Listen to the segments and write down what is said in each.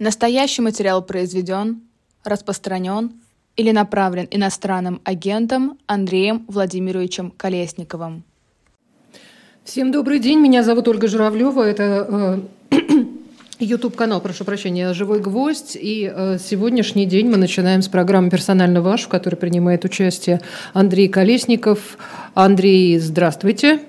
Настоящий материал произведен, распространен или направлен иностранным агентом Андреем Владимировичем Колесниковым. Всем добрый день, меня зовут Ольга Журавлева, это э, YouTube канал, прошу прощения, «Живой гвоздь». И э, сегодняшний день мы начинаем с программы «Персонально ваш», в которой принимает участие Андрей Колесников. Андрей, здравствуйте.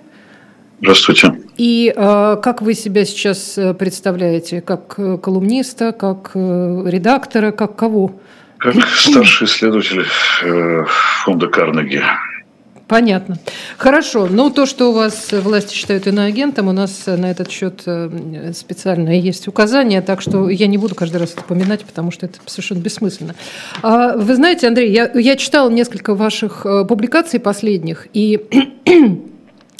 Здравствуйте. И э, как вы себя сейчас э, представляете? Как э, колумниста, как э, редактора, как кого? Как старший исследователь э, фонда Карнеги. Понятно. Хорошо. Ну, то, что у вас власти считают иноагентом, у нас на этот счет э, специально есть указания, так что я не буду каждый раз это упоминать, потому что это совершенно бессмысленно. А, вы знаете, Андрей, я, я читала несколько ваших публикаций последних, и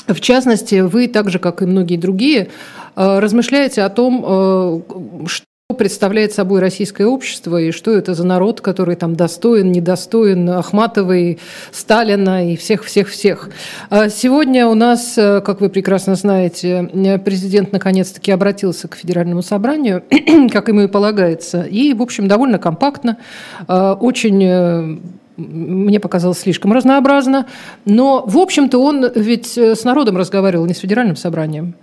В частности, вы, так же как и многие другие, э, размышляете о том, э, что представляет собой российское общество и что это за народ, который там достоин, недостоин Ахматовой, Сталина и всех-всех-всех. А сегодня у нас, э, как вы прекрасно знаете, президент наконец-таки обратился к Федеральному собранию, как ему и полагается, и, в общем, довольно компактно, очень мне показалось слишком разнообразно. Но, в общем-то, он ведь э, с народом разговаривал, не с федеральным собранием.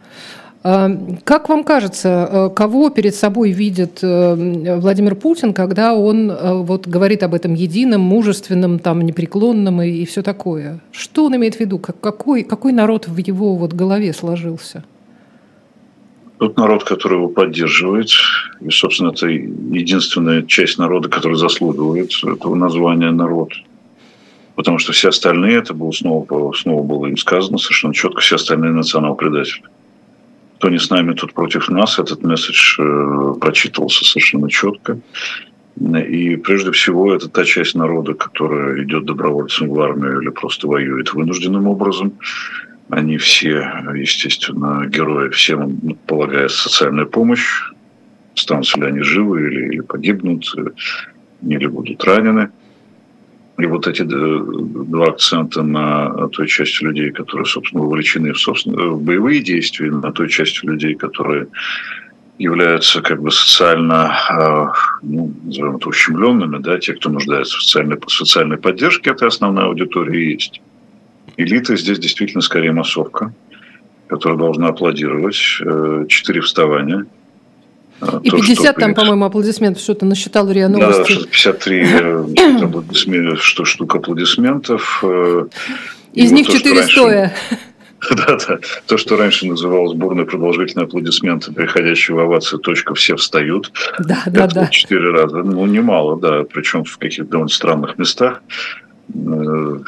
А, как вам кажется, э, кого перед собой видит э, Владимир Путин, когда он вот говорит об этом едином, мужественном, там, непреклонном и, и все такое? Что он имеет в виду? Какой, какой народ в его вот голове сложился? Тот народ, который его поддерживает, и, собственно, это единственная часть народа, которая заслуживает этого названия народ. Потому что все остальные, это было снова, снова было им сказано совершенно четко, все остальные национал-предатели. Кто не с нами, тут против нас, этот месседж э, прочитывался совершенно четко. И прежде всего это та часть народа, которая идет добровольцем в армию или просто воюет вынужденным образом. Они все, естественно, герои, всем полагается социальная помощь. Останутся ли они живы или, или погибнут, или будут ранены. И вот эти два акцента на той части людей, которые, собственно, вовлечены в, собственно, в боевые действия, на той части людей, которые являются как бы социально, ну, назовем это, ущемленными, да, те, кто нуждается в социальной, социальной поддержке, это основная аудитория есть. Элита здесь действительно скорее массовка, которая должна аплодировать. Э, четыре вставания. Э, И То, 50 там, по-моему, аплодисментов, что-то насчитал РИА Новости. Да, 53 э, аплодисментов, что штук аплодисментов. Из них 4 стоя. Да, да. То, что раньше называлось бурные продолжительные аплодисменты, переходящие в овации, точка, все встают. Да, да, да. Четыре раза. Ну, немало, да. Причем в каких-то довольно странных местах. Ну,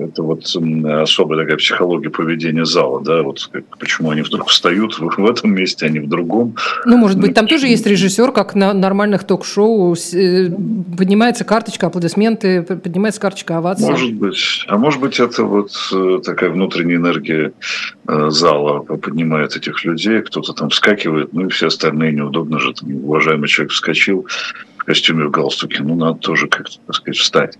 это вот особая такая психология поведения зала, да, вот почему они вдруг встают в этом месте, а не в другом. Ну, может быть, там тоже есть режиссер, как на нормальных ток-шоу, э, поднимается карточка аплодисменты, поднимается карточка овации. Может быть. А может быть, это вот э, такая внутренняя энергия э, зала поднимает этих людей, кто-то там вскакивает, ну и все остальные неудобно же, там, уважаемый человек вскочил в костюме, в галстуке, ну, надо тоже как-то, так сказать, встать.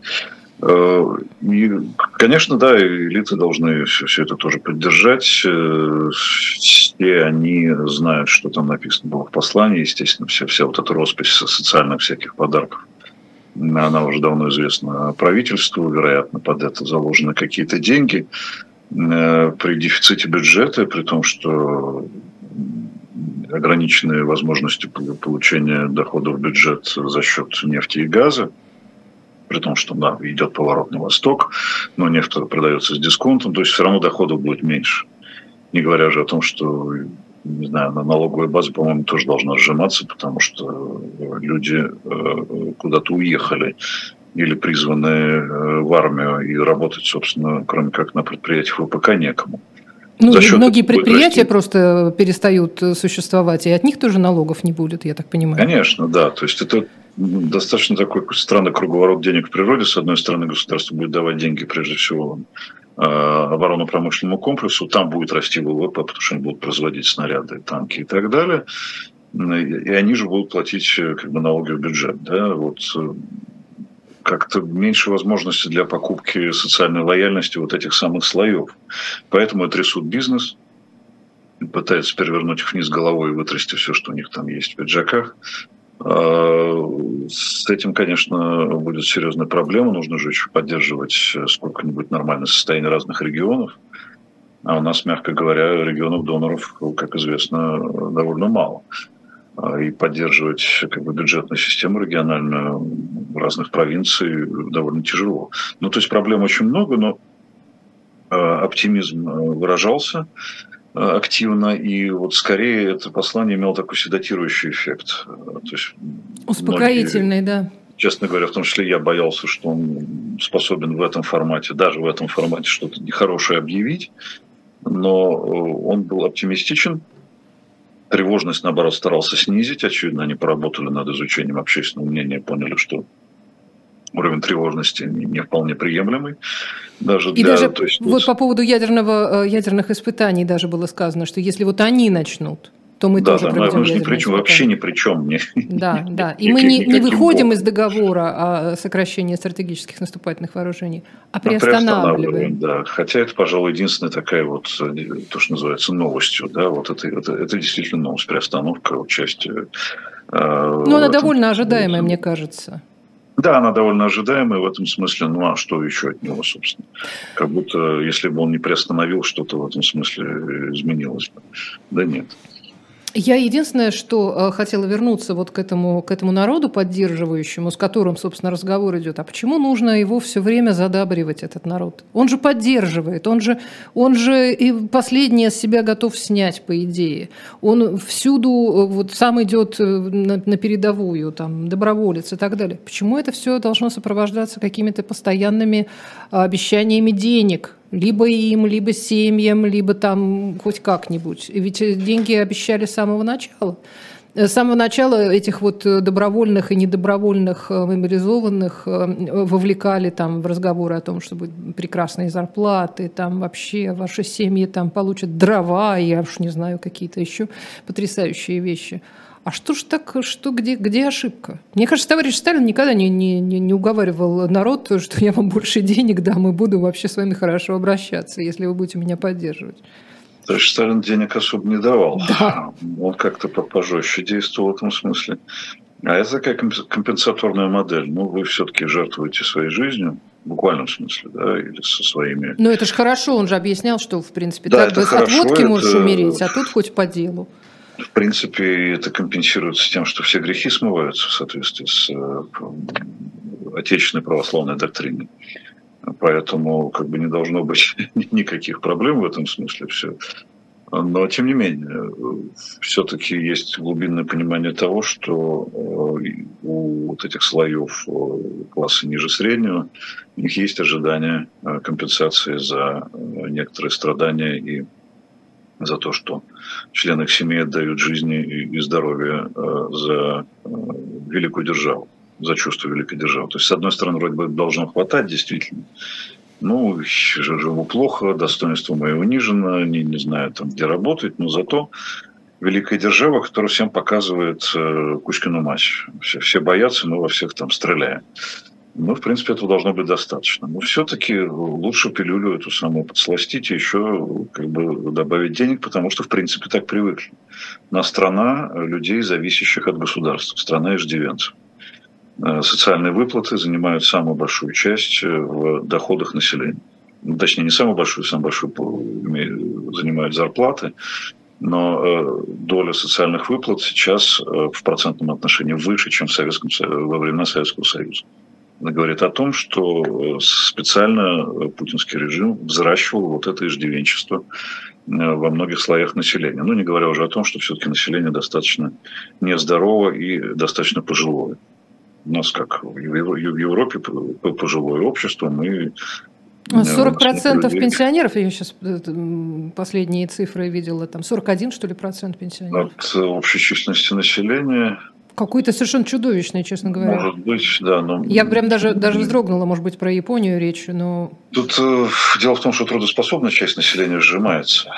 Э, и, конечно, да, элиты должны все, все это тоже поддержать. Э, все они знают, что там написано было в послании. Естественно, вся, вся вот эта роспись социальных всяких подарков, она уже давно известна правительству. Вероятно, под это заложены какие-то деньги. Э, при дефиците бюджета, при том, что ограниченные возможности получения доходов в бюджет за счет нефти и газа, при том, что да, идет поворот на восток, но нефть продается с дисконтом, то есть все равно доходов будет меньше. Не говоря же о том, что не знаю, на налоговая база, по-моему, тоже должна сжиматься, потому что люди э, куда-то уехали или призваны э, в армию и работать, собственно, кроме как на предприятиях ВПК некому. Ну, многие предприятия просто перестают существовать, и от них тоже налогов не будет, я так понимаю. Конечно, да. То есть это достаточно такой странный круговорот денег в природе. С одной стороны, государство будет давать деньги, прежде всего, э, оборонно-промышленному комплексу, там будет расти ВВП, потому что они будут производить снаряды, танки и так далее. И они же будут платить э, как бы, налоги в бюджет. Да? Вот э, как-то меньше возможностей для покупки социальной лояльности вот этих самых слоев. Поэтому это трясут бизнес, пытаются перевернуть их вниз головой и вытрясти все, что у них там есть в пиджаках. А, с этим, конечно, будет серьезная проблема. Нужно же еще поддерживать сколько-нибудь нормальное состояние разных регионов. А у нас, мягко говоря, регионов-доноров, как известно, довольно мало. А, и поддерживать как бы, бюджетную систему региональную разных провинций довольно тяжело. Ну, то есть проблем очень много, но оптимизм выражался. Э, активно, и вот скорее это послание имело такой седатирующий эффект. То есть Успокоительный, многие, да. Честно говоря, в том числе я боялся, что он способен в этом формате, даже в этом формате что-то нехорошее объявить, но э, он был оптимистичен, тревожность, наоборот, старался снизить. Очевидно, они поработали над изучением общественного мнения, поняли, что уровень тревожности не вполне приемлемый. Даже для, И даже то есть, вот по поводу ядерного, э, ядерных испытаний даже было сказано, что если вот они начнут, то мы да, тоже да, проведем мы ни при чем, вообще ни при чем. Не, да, да. И мы не, не выходим боком. из договора о сокращении стратегических наступательных вооружений, а, а приостанавливаем. Да. Хотя это, пожалуй, единственная такая вот, э, то, что называется новостью. Да? Вот это, это, это действительно новость, приостановка участия. Э, ну, она довольно ожидаемая, мне кажется. Да, она довольно ожидаемая в этом смысле. Ну а что еще от него, собственно? Как будто, если бы он не приостановил, что-то в этом смысле изменилось бы. Да нет. Я единственное, что э, хотела вернуться вот к этому, к этому народу поддерживающему, с которым, собственно, разговор идет. А почему нужно его все время задабривать, этот народ? Он же поддерживает, он же, он же и последнее с себя готов снять, по идее. Он всюду э, вот сам идет э, на, на передовую, там, доброволец и так далее. Почему это все должно сопровождаться какими-то постоянными обещаниями денег? Либо им, либо семьям, либо там хоть как-нибудь. Ведь деньги обещали с самого начала. С самого начала этих вот добровольных и недобровольных э, мобилизованных э, вовлекали там в разговоры о том, что будут прекрасные зарплаты, там вообще ваши семьи там получат дрова, я уж не знаю, какие-то еще потрясающие вещи. А что ж так, что, где, где ошибка? Мне кажется, товарищ Сталин никогда не, не, не уговаривал народ, что я вам больше денег дам и буду вообще с вами хорошо обращаться, если вы будете меня поддерживать. Товарищ Сталин денег особо не давал. Да. Он как-то пожестче действовал в этом смысле. А это такая компенсаторная модель. Ну, вы все-таки жертвуете своей жизнью, в буквальном смысле, да, или со своими... Ну, это же хорошо, он же объяснял, что, в принципе, да, так, это хорошо, от водки это... можешь умереть, а тут хоть по делу в принципе, это компенсируется тем, что все грехи смываются в соответствии с э, отечественной православной доктриной. Поэтому как бы не должно быть никаких проблем в этом смысле. Все. Но, тем не менее, все-таки есть глубинное понимание того, что э, у вот этих слоев э, класса ниже среднего у них есть ожидание компенсации за некоторые страдания и за то, что члены их семьи отдают жизни и здоровье э, за э, великую державу, за чувство великой державы. То есть, с одной стороны, вроде бы должно хватать, действительно. Ну, живу плохо, достоинство мое унижено, не, не знаю, там, где работать, но зато великая держава, которая всем показывает э, Кузькину мать. Все, все боятся, мы во всех там стреляем. Ну, в принципе, этого должно быть достаточно. Но все-таки лучше пилюлю эту самую подсластить и еще как бы добавить денег, потому что, в принципе, так привыкли. На страна людей, зависящих от государства, страна иждивенцев. Э, социальные выплаты занимают самую большую часть э, в доходах населения. Ну, точнее, не самую большую, самую большую занимают зарплаты, но э, доля социальных выплат сейчас в процентном отношении выше, чем в Советском, во времена Советского Союза говорит о том, что э, специально э, путинский режим взращивал вот это иждивенчество э, во многих слоях населения. Ну, не говоря уже о том, что все-таки население достаточно нездорово и достаточно пожилое. У нас, как в Европе, пожилое общество, мы 40% людей. пенсионеров, я сейчас последние цифры видела, там 41, что ли, процент пенсионеров. От общей численности населения какой-то совершенно чудовищный, честно говоря. Может быть, да. Но... Я прям даже, даже вздрогнула, может быть, про Японию речь, но... Тут э, дело в том, что трудоспособная часть населения сжимается.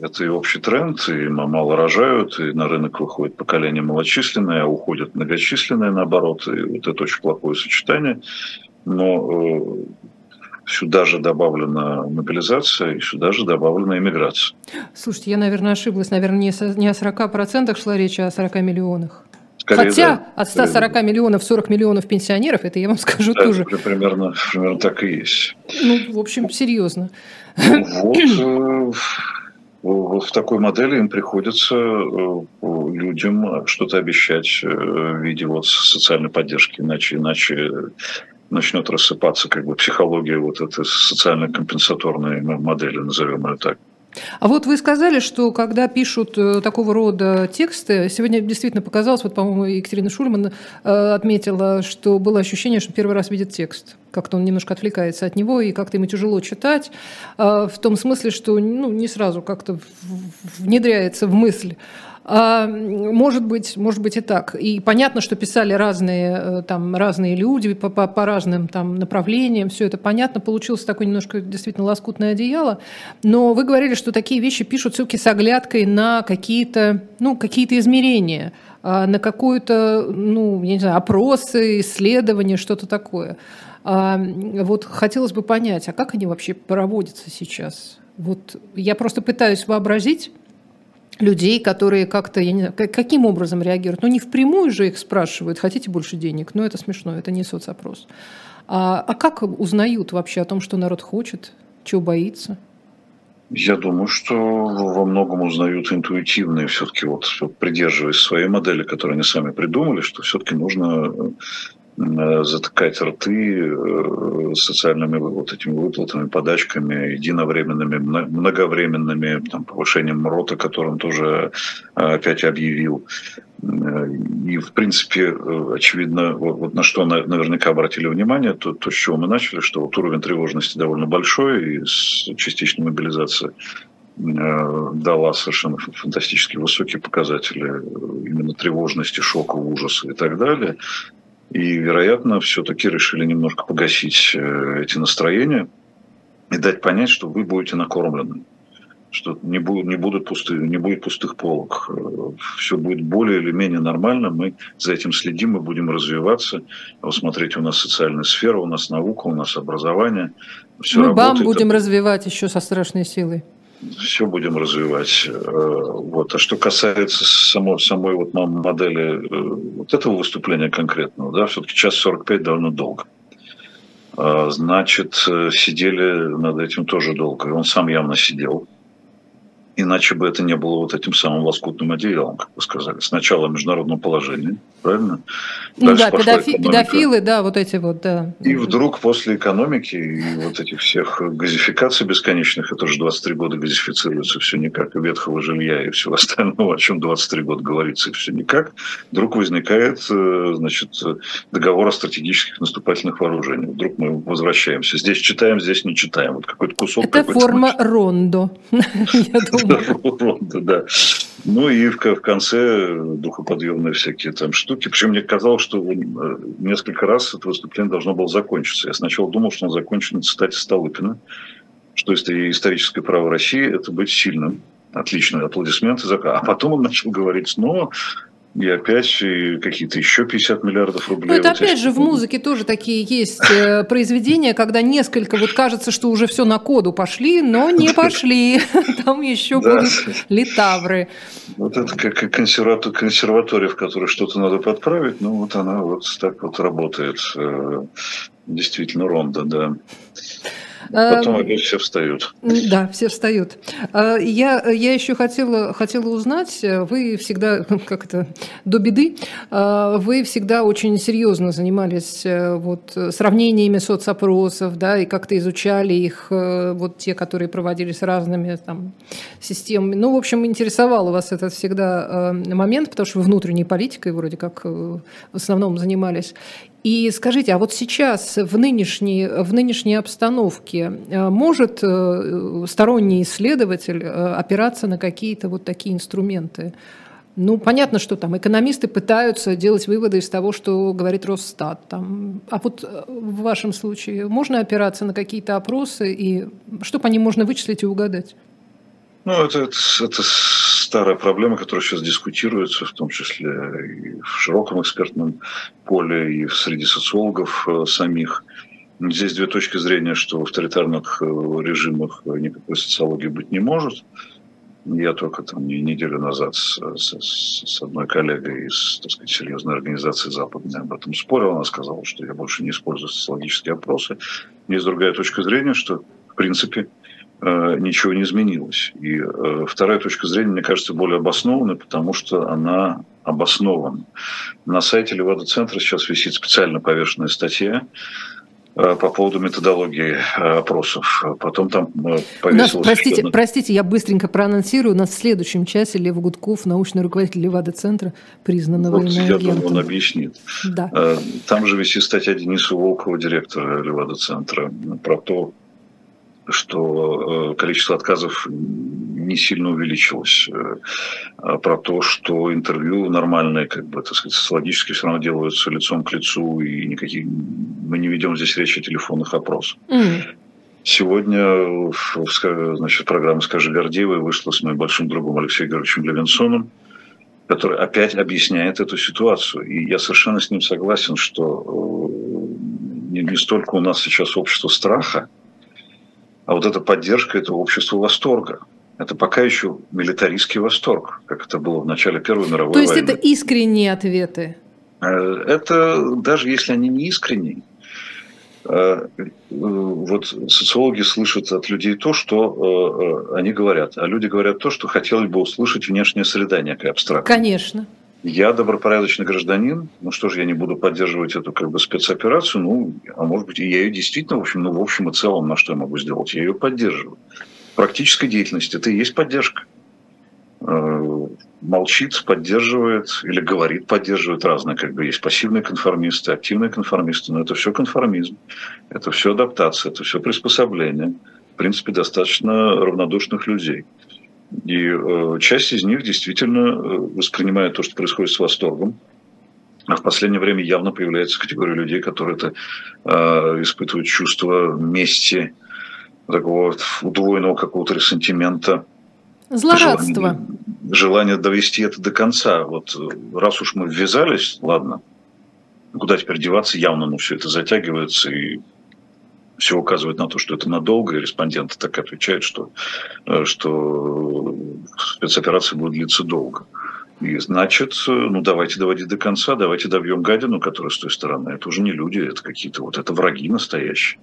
Это и общий тренд, и мало рожают, и на рынок выходит поколение малочисленное, а уходят многочисленные, наоборот. И вот это очень плохое сочетание. Но э, Сюда же добавлена мобилизация, и сюда же добавлена иммиграция. Слушайте, я, наверное, ошиблась. Наверное, не, не о 40% шла речь, а о 40 миллионах. Скорее, Хотя да, от 140 скорее. миллионов 40 миллионов пенсионеров, это я вам скажу да, тоже. Примерно, примерно так и есть. Ну, в общем, серьезно. Вот, э, в такой модели им приходится э, людям что-то обещать э, в виде вот социальной поддержки, иначе, иначе начнет рассыпаться как бы психология вот этой социально-компенсаторной модели, назовем ее так. А вот вы сказали, что когда пишут э, такого рода тексты, сегодня действительно показалось, вот, по-моему, Екатерина Шульман э, отметила, что было ощущение, что первый раз видит текст. Как-то он немножко отвлекается от него, и как-то ему тяжело читать, э, в том смысле, что ну, не сразу как-то внедряется в мысль. А, может быть, может быть и так. И понятно, что писали разные, э, там, разные люди по, по, по разным там, направлениям, все это понятно. Получилось такое немножко действительно лоскутное одеяло. Но вы говорили, что такие вещи пишут все-таки с оглядкой на какие-то ну, какие измерения, а, на какую-то, ну, я не знаю, опросы, исследования, что-то такое. А, вот хотелось бы понять, а как они вообще проводятся сейчас? Вот я просто пытаюсь вообразить, людей, которые как-то, я не знаю, каким образом реагируют. Ну, не впрямую же их спрашивают, хотите больше денег, но это смешно, это не соцопрос. А, а как узнают вообще о том, что народ хочет, чего боится? Я думаю, что во многом узнают интуитивно и все-таки вот придерживаясь своей модели, которую они сами придумали, что все-таки нужно Э, затыкать рты э, социальными вот этими выплатами, подачками, единовременными, многовременными, там, повышением рота, которым тоже э, опять объявил. И, в принципе, очевидно, вот, вот на что наверняка обратили внимание, то, то, с чего мы начали, что вот уровень тревожности довольно большой, и с частичной мобилизацией дала совершенно фантастически высокие показатели именно тревожности, шока, ужаса и так далее. И, вероятно, все-таки решили немножко погасить э, эти настроения и дать понять, что вы будете накормлены, что не, будут, не, будут пустые, не будет пустых полок. Э, Все будет более или менее нормально, мы за этим следим, мы будем развиваться. Вот смотрите, у нас социальная сфера, у нас наука, у нас образование. Все мы работает. БАМ будем развивать еще со страшной силой все будем развивать. Э, вот. А что касается самой, самой вот модели э, вот этого выступления конкретного, да, все-таки час 45 довольно долго. А, значит, э, сидели над этим тоже долго. И он сам явно сидел. Иначе бы это не было вот этим самым лоскутным одеялом, как вы сказали. Сначала международное положение, правильно? Ну Дальше да, педофи- педофилы, да, вот эти вот, да. И вдруг после экономики и вот этих всех газификаций бесконечных, это уже 23 года газифицируется все никак, и ветхого жилья и всего остального, о чем 23 года говорится, и все никак, вдруг возникает, э, значит, договор о стратегических наступательных вооружениях. Вдруг мы возвращаемся. Здесь читаем, здесь не читаем. Вот какой-то кусок. Это форма рондо, я думаю. Да. Ну и в, конце духоподъемные всякие там штуки. Причем мне казалось, что э, несколько раз это выступление должно было закончиться. Я сначала думал, что он закончен на цитате Столыпина, что историческое право России – это быть сильным. Отлично, аплодисменты. А потом он начал говорить, но и опять какие-то еще 50 миллиардов рублей. Ну, это вот опять же в музыке тоже такие есть э, произведения, когда несколько, вот кажется, что уже все на коду пошли, но не пошли. Там еще будут литавры. Вот это как консерватория, в которой что-то надо подправить, ну вот она вот так вот работает. Э, действительно, ронда, да. Потом опять все встают. Да, все встают. А, я, я еще хотела, хотела узнать, вы всегда, как это, до беды, а, вы всегда очень серьезно занимались э, вот, сравнениями соцопросов, да, и как-то изучали их, э, вот те, которые проводились разными там, системами. Ну, в общем, интересовал вас этот всегда э, момент, потому что вы внутренней политикой вроде как в основном занимались. И скажите, а вот сейчас в нынешней, в нынешней обстановке э, может э, сторонний исследователь э, опираться на какие-то вот такие инструменты? Ну, понятно, что там экономисты пытаются делать выводы из того, что говорит Росстат. Там. А вот в вашем случае можно опираться на какие-то опросы, и что по ним можно вычислить и угадать? Ну, это, это, это старая проблема, которая сейчас дискутируется, в том числе и в широком экспертном поле, и среди социологов э, самих. Здесь две точки зрения, что в авторитарных режимах никакой социологии быть не может. Я только там неделю назад с, с, с одной коллегой из так сказать, серьезной организации западной об этом спорил. Она сказала, что я больше не использую социологические опросы. Есть другая точка зрения, что в принципе э, ничего не изменилось. И э, вторая точка зрения, мне кажется, более обоснованной, потому что она обоснована. На сайте Левада-центра сейчас висит специально повешенная статья Э, по поводу методологии э, опросов. Потом там э, повесилось... простите, одна... простите, я быстренько проанонсирую. У нас в следующем часе Лев Гудков, научный руководитель Левада-центра, признанного вот, я думаю, он объяснит. Да. Там же висит статья Дениса Волкова, директора Левада-центра, про то, что количество отказов не сильно увеличилось. А про то, что интервью нормальные, как бы, так сказать, социологически все равно делаются лицом к лицу, и никаких мы не ведем здесь речь о телефонных опросах. Mm. Сегодня значит, программа «Скажи Гордеевой» вышла с моим большим другом Алексеем Георгиевичем Левинсоном, который опять объясняет эту ситуацию. И я совершенно с ним согласен, что э, не, не столько у нас сейчас общество страха, а вот эта поддержка – это общество восторга. Это пока еще милитаристский восторг, как это было в начале Первой мировой войны. То есть войны. это искренние ответы? Э, это даже если они не искренние, э, вот социологи слышат от людей то, что э, они говорят, а люди говорят то, что хотели бы услышать внешняя среда некая абстрактная. Конечно. Я добропорядочный гражданин, ну что же, я не буду поддерживать эту как бы спецоперацию, ну, а может быть, я ее действительно, в общем, ну, в общем и целом, на что я могу сделать, я ее поддерживаю. Практической деятельности это и есть поддержка. Молчит, поддерживает или говорит, поддерживает разные, как бы есть пассивные конформисты, активные конформисты, но это все конформизм, это все адаптация, это все приспособление. В принципе, достаточно равнодушных людей. И э, часть из них действительно э, воспринимает то, что происходит с восторгом. А в последнее время явно появляется категория людей, которые это э, испытывают чувство мести, такого вот удвоенного какого-то ресентимента. Злорадство. Желание, желание довести это до конца. Вот раз уж мы ввязались, ладно, куда теперь деваться, явно ну, все это затягивается, и все указывает на то, что это надолго, и респонденты так отвечают, что, э, что спецоперация будет длиться долго. И значит, ну давайте доводить до конца, давайте добьем гадину, которая с той стороны. Это уже не люди, это какие-то вот это враги настоящие.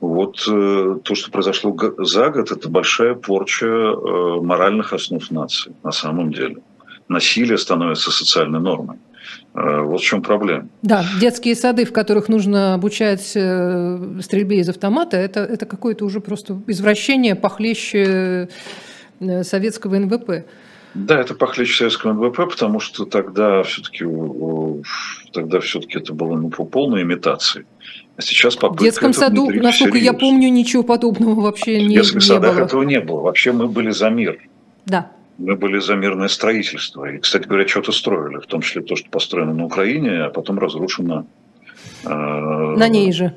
Вот э, то, что произошло за год, это большая порча э, моральных основ нации на самом деле. Насилие становится социальной нормой. Э, вот в чем проблема. Да, детские сады, в которых нужно обучать э, стрельбе из автомата, это, это какое-то уже просто извращение похлеще э, советского НВП. Да, это похлеще советского НВП, потому что тогда все-таки тогда все-таки это было ну, по полной имитации. А сейчас попытка В детском саду, насколько всерьез. я помню, ничего подобного вообще не, не было. В детских садах этого не было. Вообще мы были за мир. Да мы были за мирное строительство. И, кстати говоря, что-то строили, в том числе то, что построено на Украине, а потом разрушено... Э, на ней же.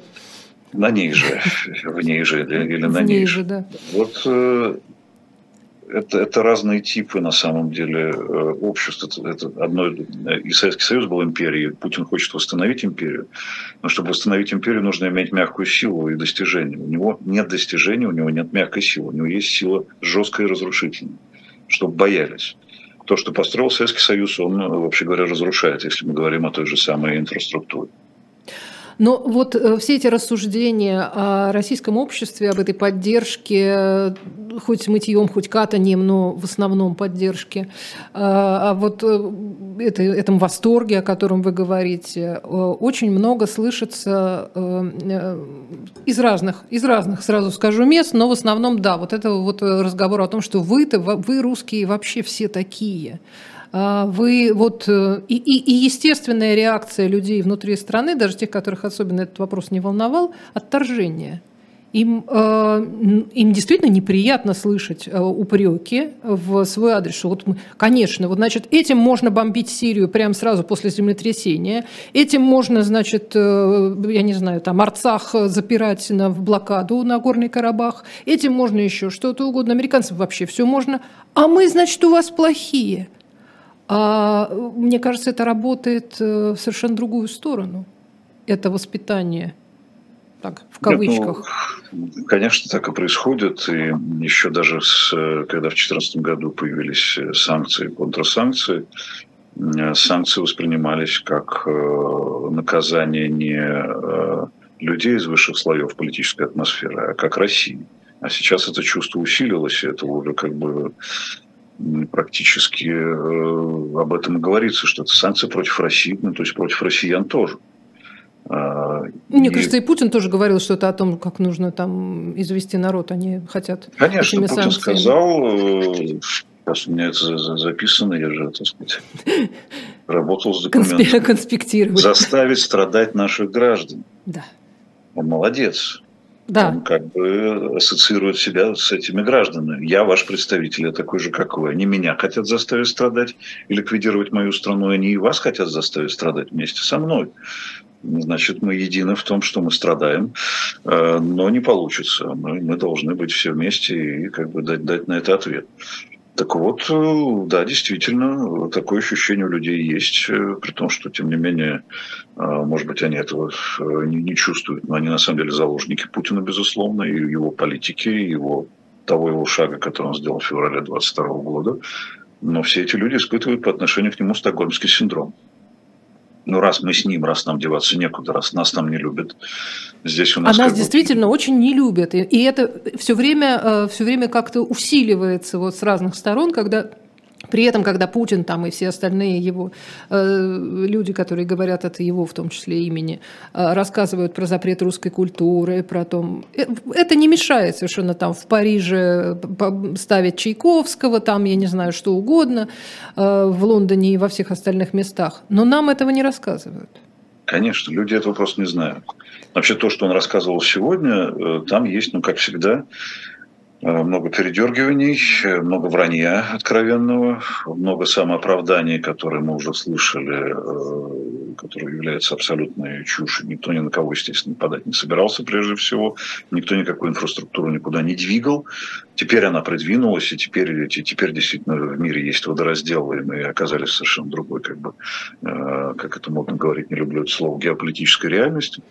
На ней же, в ней же или, или на ней же. Да. Вот э, это, это разные типы на самом деле э, обществ. Это, это одно, и Советский Союз был империей, Путин хочет восстановить империю, но чтобы восстановить империю, нужно иметь мягкую силу и достижения. У него нет достижений, у него нет мягкой силы, у него есть сила жесткая и разрушительная чтобы боялись. То, что построил Советский Союз, он, вообще говоря, разрушает, если мы говорим о той же самой инфраструктуре. Но вот э, все эти рассуждения о российском обществе, об этой поддержке, хоть мытьем, хоть катанием, но в основном поддержке, а, а вот э, это, этом восторге, о котором вы говорите, э, очень много слышится из разных, из разных, сразу скажу, мест, но в основном, да, вот это вот разговор о том, что вы-то, вы русские вообще все такие. А, вы вот э, и, и, и естественная реакция людей внутри страны, даже тех, которых особенно этот вопрос не волновал, отторжение. Им, э, им действительно неприятно слышать э, упреки в свой адрес. Вот мы, конечно, вот, значит, этим можно бомбить Сирию прямо сразу после землетрясения, этим можно, значит, я не знаю, там Арцах запирать на, в блокаду на Горный Карабах, этим можно еще что-то угодно, американцам вообще все можно, а мы, значит, у вас плохие. А мне кажется, это работает э, в совершенно другую сторону. Это воспитание. так, в кавычках. Нет, ну, конечно, так и происходит. И еще даже с, когда в 2014 году появились санкции, контрсанкции, санкции воспринимались как наказание не людей из высших слоев политической атмосферы, а как России. А сейчас это чувство усилилось, и это уже как бы практически э, об этом и говорится, что это санкции против России, ну, то есть против россиян тоже. А, Мне и... кажется, и Путин тоже говорил что-то о том, как нужно там извести народ, они хотят. Конечно, Путин санкциями. сказал, э, сейчас у меня это записано, я же, так сказать, работал с документами. Конспектировать. Заставить страдать наших граждан. Да. Он молодец. Да. Он как бы ассоциирует себя с этими гражданами. Я ваш представитель, я такой же, как вы. Они меня хотят заставить страдать и ликвидировать мою страну. Они и вас хотят заставить страдать вместе со мной. Значит, мы едины в том, что мы страдаем, э, но не получится. Мы, должны быть все вместе и как бы дать, дать на это ответ. Так вот, э, да, действительно, такое ощущение у людей есть, э, при том, что, тем не менее, э, может быть, они этого не, чувствуют, но они на самом деле заложники Путина, безусловно, и его политики, и его того его шага, который он сделал в феврале 2022 года. Но все эти люди испытывают по отношению к нему стокгольмский синдром ну, раз мы с ним, раз нам деваться некуда, раз нас там не любят, здесь у нас... А нас действительно очень не любят. И, и это все время, э, все время как-то усиливается вот с разных сторон, когда при этом, когда Путин там и все остальные его э, люди, которые говорят от его, в том числе имени, э, рассказывают про запрет русской культуры, про то, э, это не мешает совершенно там в Париже ставить Чайковского, там я не знаю что угодно, э, в Лондоне и во всех остальных местах, но нам этого не рассказывают. Конечно, люди этого просто не знают. Вообще то, что он рассказывал сегодня, э, там есть, ну как всегда, Э, много передергиваний, много вранья откровенного, много самооправданий, которые мы уже слышали, э, которые являются абсолютной чушью. Никто ни на кого, естественно, подать не собирался прежде всего. Никто никакую инфраструктуру никуда не двигал. Теперь она продвинулась, и теперь, теперь действительно в мире есть водоразделы, и мы оказались в совершенно другой, как бы, э, как это модно говорить, не люблю это слово, геополитической реальности.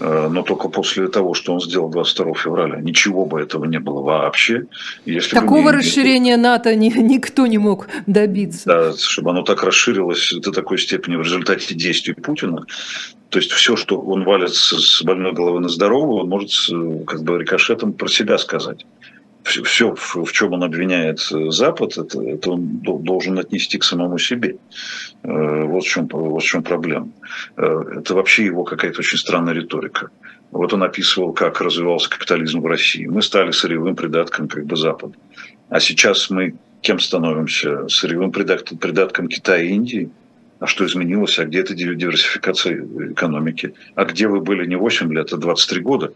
Э, но только после того, что он сделал 22 февраля. Ничего бы этого не было вообще. Если Такого расширения НАТО ни, никто не мог добиться. Да, чтобы оно так расширилось до такой степени в результате действий Путина. То есть все, что он валится с больной головы на здоровую, он может как бы рикошетом про себя сказать все, в, чем он обвиняет Запад, это, это он должен отнести к самому себе. Э, вот в чем, вот в чем проблема. Э, это вообще его какая-то очень странная риторика. Вот он описывал, как развивался капитализм в России. Мы стали сырьевым придатком как бы Запада. А сейчас мы кем становимся? Сырьевым придатком, придатком Китая и Индии. А что изменилось? А где это диверсификация экономики? А где вы были не 8 лет, а 23 года?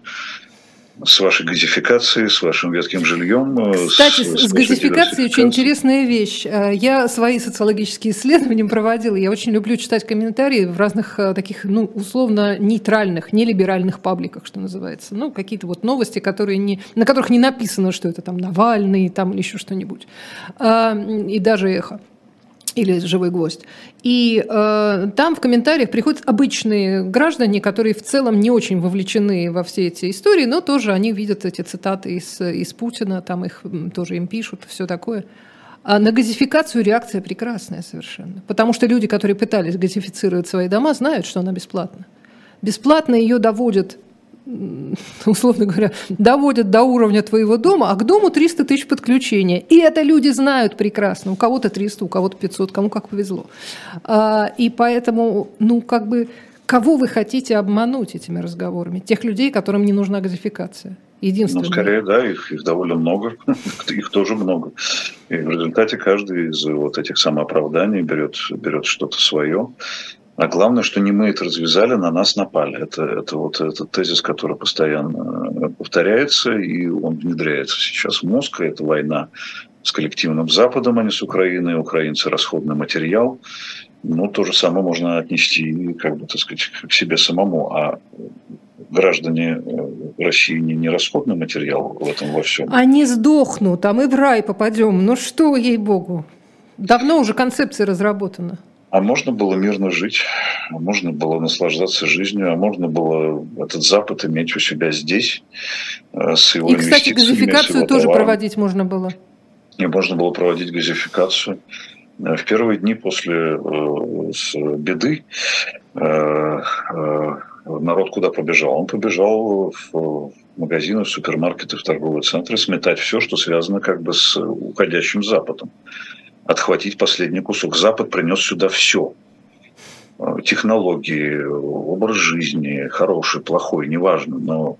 С вашей газификацией, с вашим ветхим жильем. Э, Кстати, с, с газификацией очень интересная вещь. Э, я свои социологические исследования проводила. Я очень люблю читать комментарии в разных э, таких, ну, условно, нейтральных, нелиберальных пабликах, что называется. Ну, какие-то вот новости, которые не, на которых не написано, что это там Навальный там, или еще что-нибудь. И даже эхо или живой гвоздь. И э, там в комментариях приходят обычные граждане, которые в целом не очень вовлечены во все эти истории, но тоже они видят эти цитаты из, из Путина, там их тоже им пишут, все такое. А на газификацию реакция прекрасная совершенно. Потому что люди, которые пытались газифицировать свои дома, знают, что она бесплатна. Бесплатно ее доводят условно говоря, доводят до уровня твоего дома, а к дому 300 тысяч подключения. И это люди знают прекрасно. У кого-то 300, у кого-то 500, кому как повезло. А, и поэтому, ну, как бы, кого вы хотите обмануть этими разговорами? Тех людей, которым не нужна газификация. Единственное. Ну, скорее, да, их, их довольно много, их тоже много. И в результате каждый из вот этих самооправданий берет, берет что-то свое. А главное, что не мы это развязали, на нас напали. Это, это вот этот тезис, который постоянно повторяется, и он внедряется сейчас в мозг. Это война с коллективным Западом, а не с Украиной. Украинцы – расходный материал. Ну, то же самое можно отнести, как бы, так сказать, к себе самому. А граждане э, России не, не расходный материал в этом во всем. Они сдохнут, а мы в рай попадем. Ну что, ей-богу. Давно уже концепция разработана. А можно было мирно жить, а можно было наслаждаться жизнью, а можно было этот Запад иметь у себя здесь э, с его И, кстати, газификацию тоже товаром. проводить можно было. И можно было проводить газификацию. Э, в первые дни после э, беды народ куда побежал? Он побежал в магазины, в супермаркеты, в торговые центры сметать все, что связано как бы с уходящим Западом отхватить последний кусок. Запад принес сюда все. Э, технологии, образ жизни, хороший, плохой, неважно, но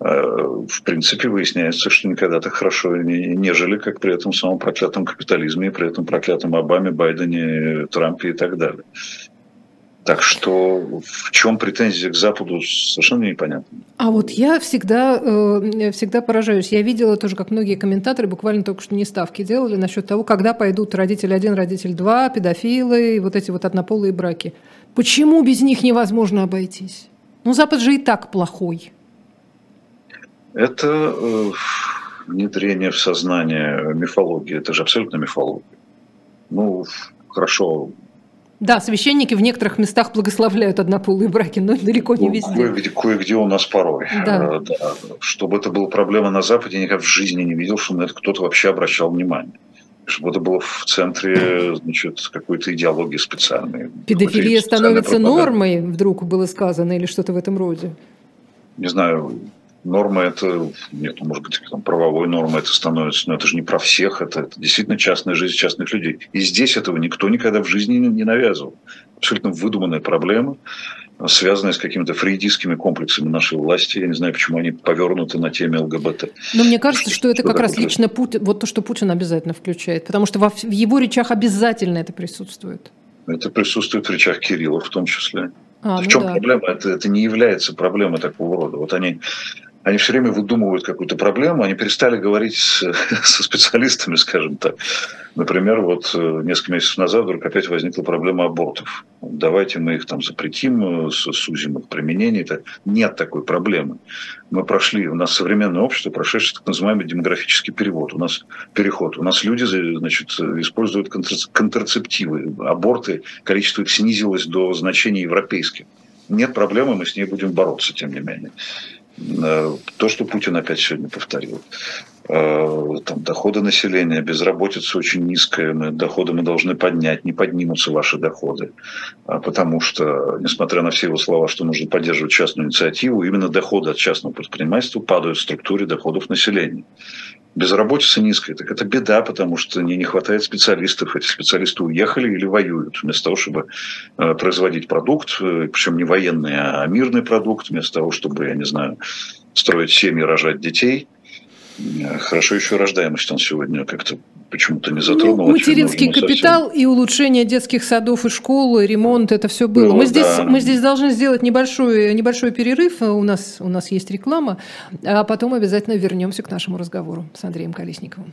э, в принципе выясняется, что никогда так хорошо не жили, как при этом самом проклятом капитализме и при этом проклятом Обаме, Байдене, Трампе и так далее. Так что в чем претензия к Западу совершенно непонятно. А вот я всегда, э, всегда поражаюсь. Я видела тоже, как многие комментаторы буквально только что не ставки делали насчет того, когда пойдут родитель один, родитель два, педофилы и вот эти вот однополые браки. Почему без них невозможно обойтись? Ну, Запад же и так плохой. Это э, внедрение в сознание мифологии. Это же абсолютно мифология. Ну, хорошо, да, священники в некоторых местах благословляют однополые браки, но далеко не везде. Кое-где, кое-где у нас порой. Да. Э, да. Чтобы это была проблема на Западе, я никогда в жизни не видел, что на это кто-то вообще обращал внимание. Чтобы это было в центре значит, какой-то идеологии специальной. Педофилия становится нормой, вдруг было сказано, или что-то в этом роде? Не знаю, норма это, нет, ну, может быть, там, правовой нормой это становится, но это же не про всех, это, это действительно частная жизнь частных людей. И здесь этого никто никогда в жизни не, не навязывал. Абсолютно выдуманная проблема, связанная с какими-то фрейдистскими комплексами нашей власти. Я не знаю, почему они повернуты на теме ЛГБТ. Но мне кажется, что, что это что как раз лично Путин, вот то, что Путин обязательно включает, потому что во, в его речах обязательно это присутствует. Это присутствует в речах Кирилла в том числе. А, в ну чем да. проблема? Это, это не является проблемой такого рода. Вот они они все время выдумывают какую-то проблему, они перестали говорить с, со специалистами, скажем так. Например, вот э, несколько месяцев назад вдруг опять возникла проблема абортов. Давайте мы их там запретим, э, сузим их применение. Это нет такой проблемы. Мы прошли, у нас современное общество, прошедшее так называемый демографический перевод. У нас переход. У нас люди значит, используют контрацептивы. Аборты, количество их снизилось до значений европейских. Нет проблемы, мы с ней будем бороться, тем не менее. Э, то, что Путин опять сегодня повторил. Э, там, доходы населения, безработица очень низкая, мы, доходы мы должны поднять, не поднимутся ваши доходы. А потому что, несмотря на все его слова, что нужно поддерживать частную инициативу, именно доходы от частного предпринимательства падают в структуре доходов населения безработица низкая, так это беда, потому что не, не хватает специалистов. Эти специалисты уехали или воюют, вместо того, чтобы э, производить продукт, э, причем не военный, а мирный продукт, вместо того, чтобы, я не знаю, строить семьи, рожать детей. Хорошо еще рождаемость он сегодня как-то почему-то не затронул. Ну, материнский капитал совсем. и улучшение детских садов и школ, и ремонт, это все было. было мы, здесь, да. мы здесь должны сделать небольшой, небольшой перерыв. У нас, у нас есть реклама. А потом обязательно вернемся к нашему разговору с Андреем Колесниковым.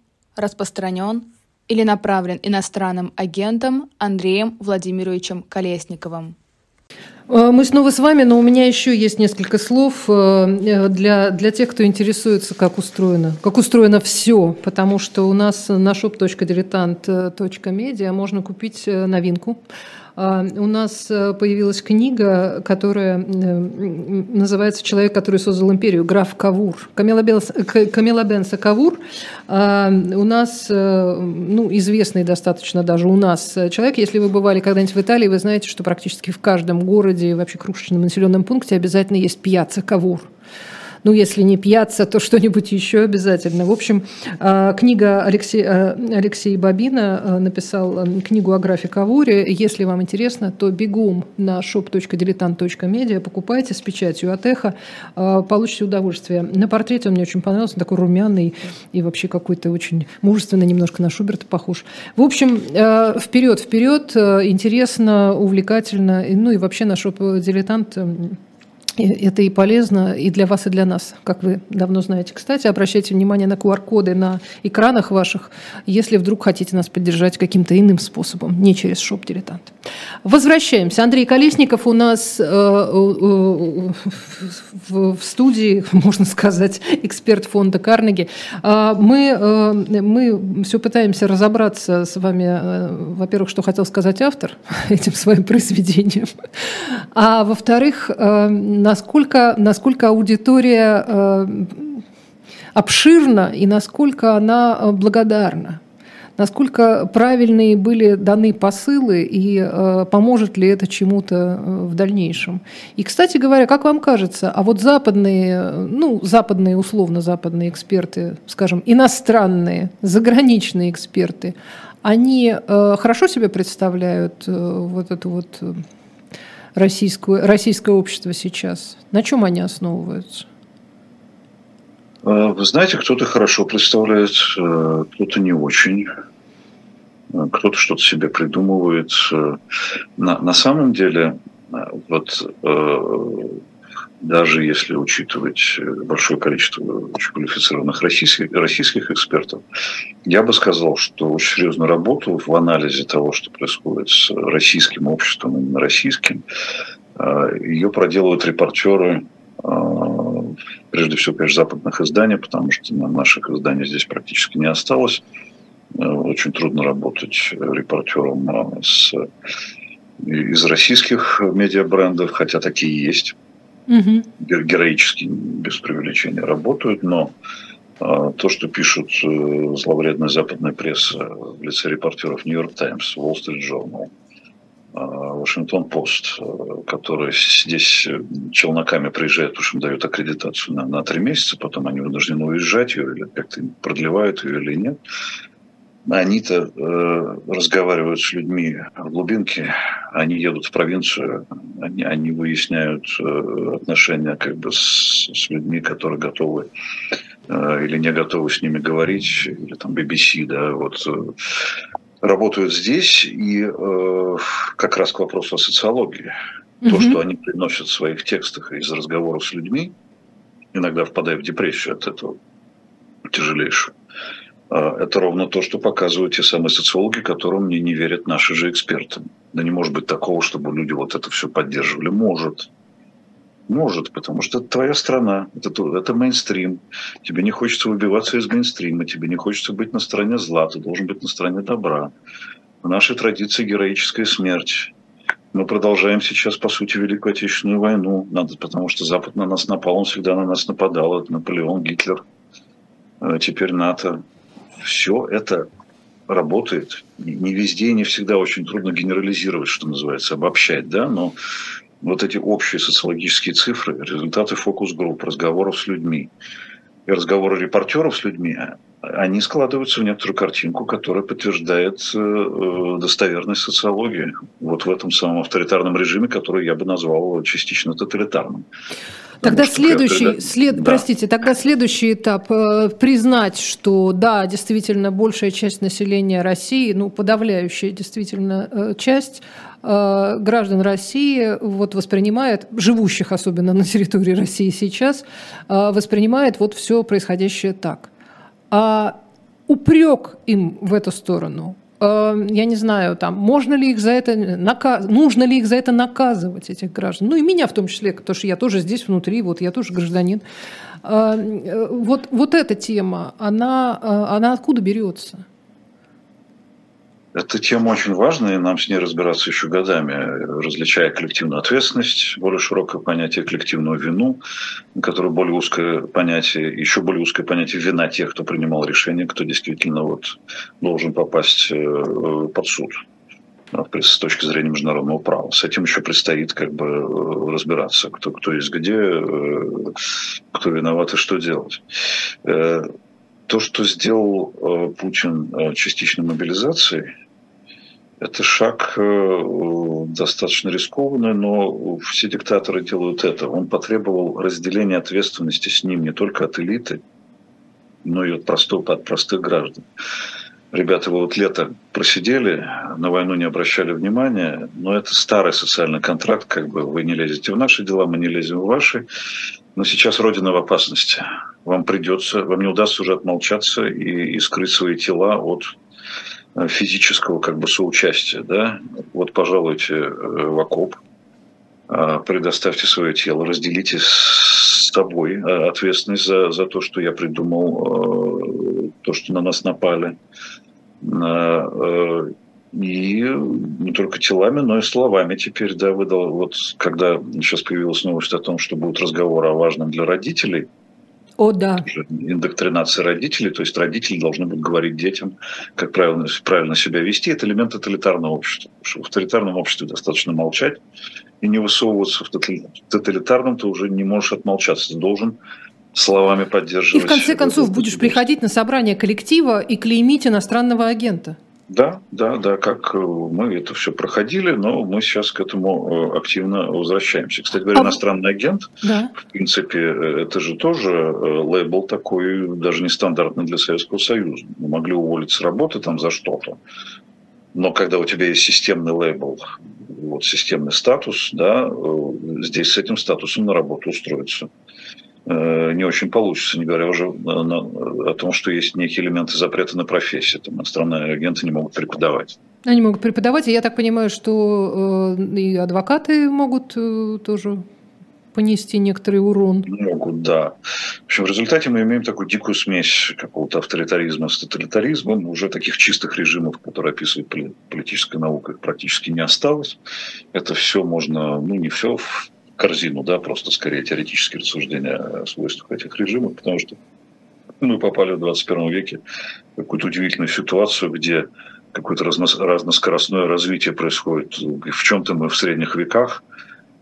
распространен или направлен иностранным агентом Андреем Владимировичем Колесниковым. Э, мы снова с вами, но у меня еще есть несколько слов э, для, для тех, кто интересуется, как устроено, как устроено все, потому что у нас на shop.diletant.media можно купить э, новинку у нас э, появилась книга, которая называется «Человек, который создал империю», граф Кавур. Камила, Бенса Кавур а, у нас ну, известный достаточно даже у нас человек. Если вы бывали когда-нибудь в Италии, вы знаете, что практически в каждом городе и вообще крошечном населенном пункте обязательно есть пьяца Кавур ну, если не пьяца, то что-нибудь еще обязательно. В общем, а, книга Алексея, Алексей Бабина а, написал книгу о графе Кавуре. Если вам интересно, то бегом на shop.diletant.media, покупайте с печатью от эхо, а, получите удовольствие. На портрете он мне очень понравился, такой румяный и вообще какой-то очень мужественный, немножко на Шуберта похож. В общем, вперед, вперед, интересно, увлекательно, ну и вообще на shop.diletant это и полезно и для вас, и для нас, как вы давно знаете. Кстати, обращайте внимание на QR-коды на экранах ваших, если вдруг хотите нас поддержать каким-то иным способом, не через шоп дилетант. Возвращаемся. Андрей Колесников у нас э, э, в, в студии, можно сказать, эксперт фонда Карнеги. А, мы, э, мы все пытаемся разобраться с вами, э, во-первых, что хотел сказать автор этим своим произведением, а во-вторых, э, насколько, насколько аудитория э, обширна и насколько она э, благодарна насколько правильные были даны посылы и э, поможет ли это чему-то в дальнейшем. И, кстати говоря, как вам кажется, а вот западные, ну, западные, условно западные эксперты, скажем, иностранные, заграничные эксперты, они хорошо себе представляют вот эту вот э, российскую, российское общество сейчас? На чем они основываются? Вы знаете, кто-то хорошо представляет, э, кто-то не очень. Э, кто-то что-то себе придумывает. Э, на, на самом деле, вот даже если учитывать большое количество квалифицированных российских, российских экспертов, я бы сказал, что очень серьезную работу в анализе того, что происходит с российским обществом, именно российским, ее проделывают репортеры прежде всего, конечно, западных изданий, потому что наших изданий здесь практически не осталось. Э, очень трудно работать репортером э, с, из российских медиабрендов, хотя такие есть. Угу. Героически, без преувеличения, работают, но э, то, что пишут зловредная западная пресса в лице репортеров Нью-Йорк Таймс, Wall Street Journal, Вашингтон-Пост, который здесь челноками приезжает, потому что им дают аккредитацию на, на три месяца, потом они вынуждены уезжать ее, или как-то продлевают ее или нет. Они-то э, разговаривают с людьми в глубинке, они едут в провинцию, они, они выясняют э, отношения как бы с, с людьми, которые готовы э, или не готовы с ними говорить, или там BBC, да, вот э, работают здесь, и э, как раз к вопросу о социологии. Mm-hmm. То, что они приносят в своих текстах из разговоров с людьми, иногда впадая в депрессию от этого тяжелейшую. Э, это ровно то, что показывают те самые социологи, которым мне не верят наши же эксперты. Да не может быть такого, чтобы люди вот это все поддерживали. Может. Может, потому что это твоя страна, это, это мейнстрим. Тебе не хочется выбиваться из мейнстрима, тебе не хочется быть на стороне зла, ты должен быть на стороне добра. В нашей традиции героическая смерть. Мы продолжаем сейчас, по сути, Великую Отечественную войну, надо, потому что Запад на нас напал, он всегда на нас нападал. Это Наполеон, Гитлер, э, теперь НАТО. Все это работает. Не везде и не всегда очень трудно генерализировать, что называется, обобщать, да, но вот эти общие социологические цифры, результаты фокус-групп, разговоров с людьми и разговоры репортеров с людьми, они складываются в некоторую картинку, которая подтверждает э, э, достоверность социологии вот в этом самом авторитарном режиме, который я бы назвал частично тоталитарным. Тогда следующий, след, да. простите, тогда следующий этап э, признать, что да, действительно большая часть населения России, ну подавляющая действительно э, часть э, граждан России вот воспринимает, живущих особенно на территории России сейчас, воспринимает вот все происходящее так. А упрек им в эту сторону Эм, я не знаю, там, можно ли их за это, нужно ли их за это наказывать, этих граждан. Ну и меня в том числе, потому что я тоже здесь внутри, вот я тоже гражданин. Эм, э, вот, вот эта тема, она, э, она откуда берется? Эта тема очень важная, и нам с ней разбираться еще годами, различая коллективную ответственность, более широкое понятие коллективную вину, которое более узкое понятие, еще более узкое понятие вина тех, кто принимал решение, кто действительно вот должен попасть э, под суд с точки зрения международного права. С этим еще предстоит как бы э, разбираться, кто, кто есть где, э, кто виноват и что делать. То, что сделал Путин частичной мобилизацией, это шаг э, достаточно рискованный, но все диктаторы делают это. Он потребовал разделения ответственности с ним не только от элиты, но и от, простого, от простых граждан. Ребята, вы вот лето просидели, на войну не обращали внимания, но это старый социальный контракт, как бы вы не лезете в наши дела, мы не лезем в ваши. Но сейчас Родина в опасности. Вам придется, вам не удастся уже отмолчаться и, и скрыть свои тела от физического как бы соучастия, да, вот пожалуйте э, в окоп, э, предоставьте свое тело, разделите с собой ответственность за, за то, что я придумал, то, что на нас напали. И не только телами, но и словами теперь, да, выдал, вот когда сейчас появилась новость о том, что будут разговоры о важном для родителей – о, да. Индоктринация родителей, то есть родители должны будут говорить детям, как правильно, правильно себя вести. Это элемент тоталитарного общества. Потому что в авторитарном обществе достаточно молчать и не высовываться. В тоталитарном ты уже не можешь отмолчаться. Ты должен словами поддерживать. И в конце концов будешь приходить на собрание коллектива и клеймить иностранного агента. Да, да, да, как э, мы это все проходили, но мы сейчас к этому э, активно возвращаемся. Кстати говоря, а... иностранный агент, да. в принципе, э, это же тоже лейбл такой, даже нестандартный для Советского Союза. Мы могли уволить с работы там за что-то. Но когда у тебя есть системный лейбл, вот системный статус, да, здесь с этим статусом на работу устроиться не очень получится, не говоря уже о том, что есть некие элементы запрета на профессии. Там иностранные агенты не могут преподавать. Они могут преподавать, и я так понимаю, что э, и адвокаты могут э, тоже понести некоторый урон. Могут, да. В общем, в результате мы имеем такую дикую смесь какого-то авторитаризма с тоталитаризмом. Уже таких чистых режимов, которые описывают политическая наука, практически не осталось. Это все можно, ну не все, корзину, да, просто скорее теоретические рассуждения о свойствах этих режимов, потому что мы попали в 21 веке в какую-то удивительную ситуацию, где какое-то разноскоростное развитие происходит. В чем-то мы в средних веках,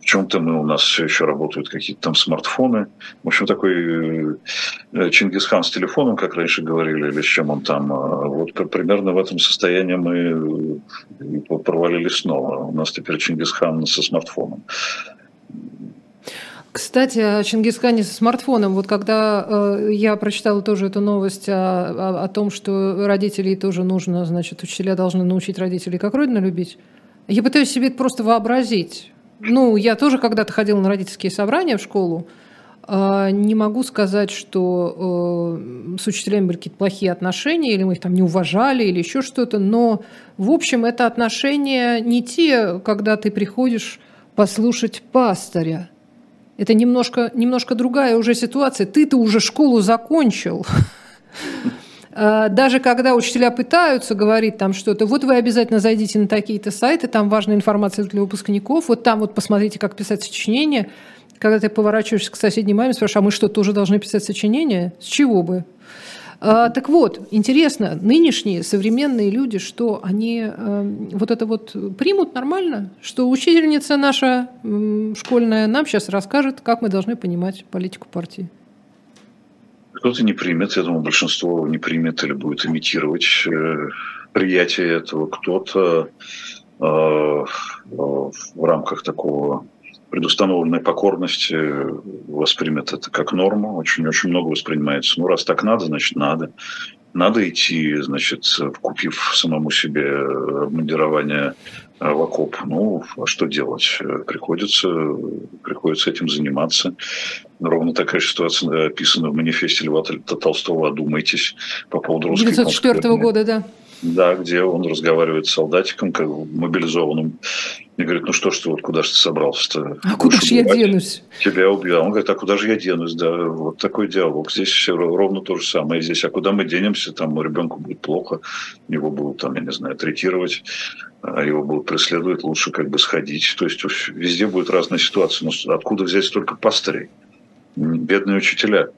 в чем-то мы у нас все еще работают какие-то там смартфоны. В общем, такой э, Чингисхан с телефоном, как раньше говорили, или с чем он там. А вот примерно в этом состоянии мы э, провалились снова. У нас теперь Чингисхан со смартфоном. Кстати, о Чингисхане со смартфоном. Вот когда э, я прочитала тоже эту новость о, о, о том, что родителей тоже нужно, значит, учителя должны научить родителей, как родину любить, я пытаюсь себе это просто вообразить. Ну, я тоже когда-то ходила на родительские собрания в школу. Э, не могу сказать, что э, с учителями были какие-то плохие отношения, или мы их там не уважали, или еще что-то. Но, в общем, это отношения не те, когда ты приходишь послушать пастыря это немножко, немножко другая уже ситуация. Ты-то уже школу закончил. А, даже когда учителя пытаются говорить там что-то, вот вы обязательно зайдите на такие-то сайты, там важная информация для выпускников, вот там вот посмотрите, как писать сочинение. Когда ты поворачиваешься к соседней маме, спрашиваешь, а мы что, тоже должны писать сочинение? С чего бы? А, так вот, интересно, нынешние современные люди, что они э, вот это вот примут нормально, что учительница наша школьная нам сейчас расскажет, как мы должны понимать политику партии. Кто-то не примет, я думаю, большинство не примет или будет имитировать э, приятие этого, кто-то э, э, в рамках такого предустановленной покорности воспримет это как норму. Очень-очень много воспринимается. Ну, раз так надо, значит, надо. Надо идти, значит, купив самому себе обмундирование э, в окоп. Ну, а что делать? Приходится, приходится этим заниматься. Ровно такая ситуация описана в манифесте Льва Толстого «Одумайтесь» по поводу русской 1904 года, да. Да, где он разговаривает с солдатиком, как мобилизованным Мне говорит, ну что ж ты, вот куда же ты собрался-то? А куда же я денусь? Тебя убью. Он говорит, а куда же я денусь? Да, вот такой диалог. Здесь все ровно то же самое. Здесь, а куда мы денемся? Там ребенку будет плохо, его будут там, я не знаю, третировать, а его будут преследовать, лучше как бы сходить. То есть везде будет разная ситуация. Но откуда взять столько пастырей? Бедные учителя,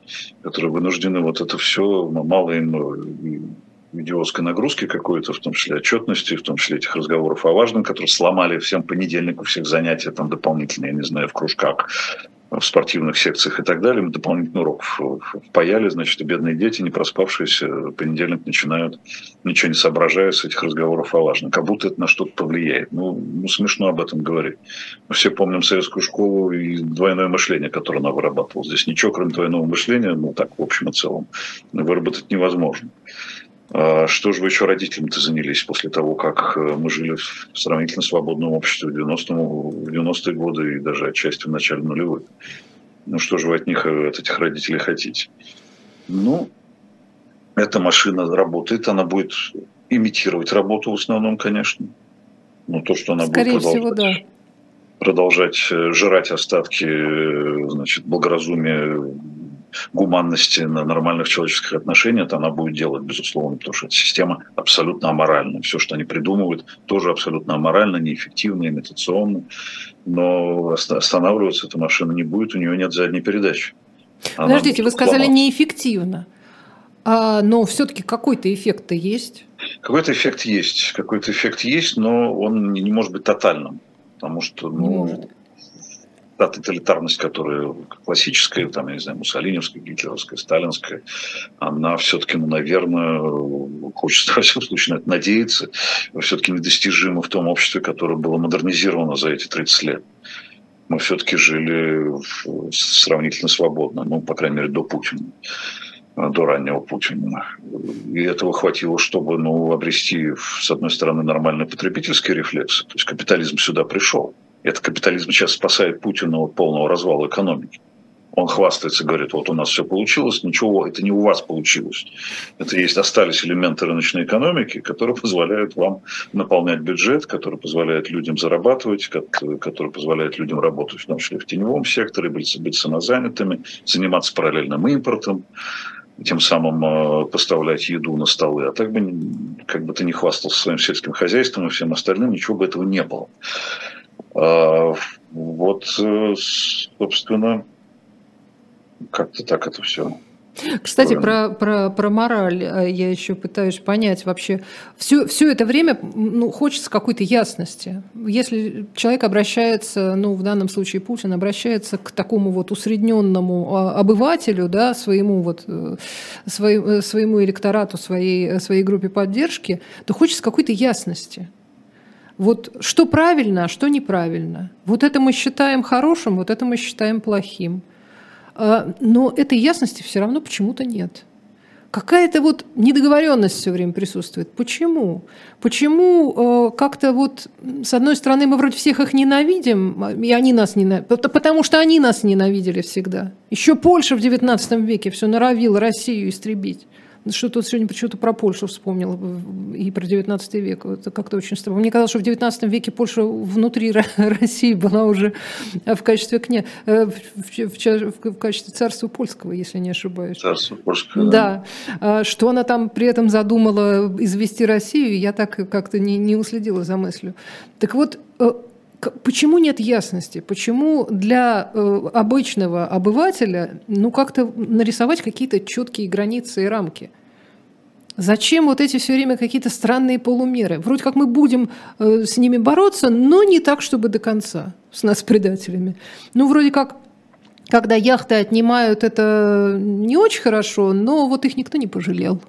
которые вынуждены вот это все, мало им идиотской нагрузки какой-то, в том числе отчетности, в том числе этих разговоров о важном, которые сломали всем понедельнику всех занятия там дополнительные, я не знаю, в кружках, в спортивных секциях и так далее. Мы дополнительный урок впаяли, значит, и бедные дети, не проспавшиеся, понедельник начинают, ничего не соображая с этих разговоров о важном. Как будто это на что-то повлияет. Ну, ну, смешно об этом говорить. Мы все помним советскую школу и двойное мышление, которое она вырабатывала. Здесь ничего, кроме двойного мышления, ну, так, в общем и целом, выработать невозможно. А что же вы еще родителям-то занялись после того, как э, мы жили в сравнительно свободном обществе в 90-е, в 90 годы и даже отчасти в начале нулевых? Ну что же вы от них, э, от этих родителей хотите? Ну, эта машина работает, она будет имитировать работу в основном, конечно. Ну, то, что она Скорее будет продолжать, всего, да. продолжать э, жрать остатки значит, благоразумия гуманности, на нормальных человеческих отношениях, она будет делать, безусловно, потому что эта система абсолютно аморальна. Все, что они придумывают, тоже абсолютно аморально, неэффективно, имитационно. Но останавливаться эта машина не будет, у нее нет задней передачи. Она Подождите, вы сказали сломаться. неэффективно. А, но все-таки какой-то эффект-то есть? Какой-то эффект есть. Какой-то эффект есть, но он не может быть тотальным. Потому что ну, та тоталитарность, которая классическая, там, я не знаю, муссолиневская, гитлеровская, сталинская, она все-таки, ну, наверное, хочется, во всяком случае, на это надеяться, все-таки недостижима в том обществе, которое было модернизировано за эти 30 лет. Мы все-таки жили сравнительно свободно, ну, по крайней мере, до Путина до раннего Путина. И этого хватило, чтобы ну, обрести, с одной стороны, нормальный потребительский рефлекс. То есть капитализм сюда пришел. Это капитализм сейчас спасает Путина от полного развала экономики. Он хвастается, говорит, вот у нас все получилось, ничего, это не у вас получилось. Это есть, остались элементы рыночной экономики, которые позволяют вам наполнять бюджет, которые позволяют людям зарабатывать, которые позволяют людям работать, в том числе в теневом секторе, быть, быть самозанятыми, заниматься параллельным импортом, тем самым э, поставлять еду на столы. А так бы, как бы ты не хвастался своим сельским хозяйством и всем остальным, ничего бы этого не было. А, вот, э, собственно, как-то так это все. Кстати, про, про, про мораль э, я еще пытаюсь понять вообще. Все, все это время ну, хочется какой-то ясности. Если человек обращается, ну, в данном случае Путин обращается к такому вот усредненному а, обывателю, да, своему, вот, э, своему, своему электорату, своей, своей группе поддержки, то хочется какой-то ясности. Вот что правильно, а что неправильно. Вот это мы считаем хорошим, вот это мы считаем плохим. А, но этой ясности все равно почему-то нет. Какая-то вот недоговоренность все время присутствует. Почему? Почему э, как-то вот, с одной стороны, мы вроде всех их ненавидим, и они нас ненавидят, потому что они нас ненавидели всегда. Еще Польша в XIX веке все норовила Россию истребить. Что тут сегодня почему-то про Польшу вспомнил и про 19 век. Это как-то очень странно. Мне казалось, что в 19 веке Польша внутри России была уже в качестве кня... Э, в, в, в качестве царства польского, если не ошибаюсь. Царство польское. Да. да. Что она там при этом задумала извести Россию, я так как-то не, не уследила за мыслью. Так вот, э, Почему нет ясности? Почему для э, обычного обывателя ну как-то нарисовать какие-то четкие границы и рамки? Зачем вот эти все время какие-то странные полумеры? Вроде как мы будем э, с ними бороться, но не так, чтобы до конца, с нас предателями. Ну, вроде как, когда яхты отнимают, это не очень хорошо, но вот их никто не пожалел.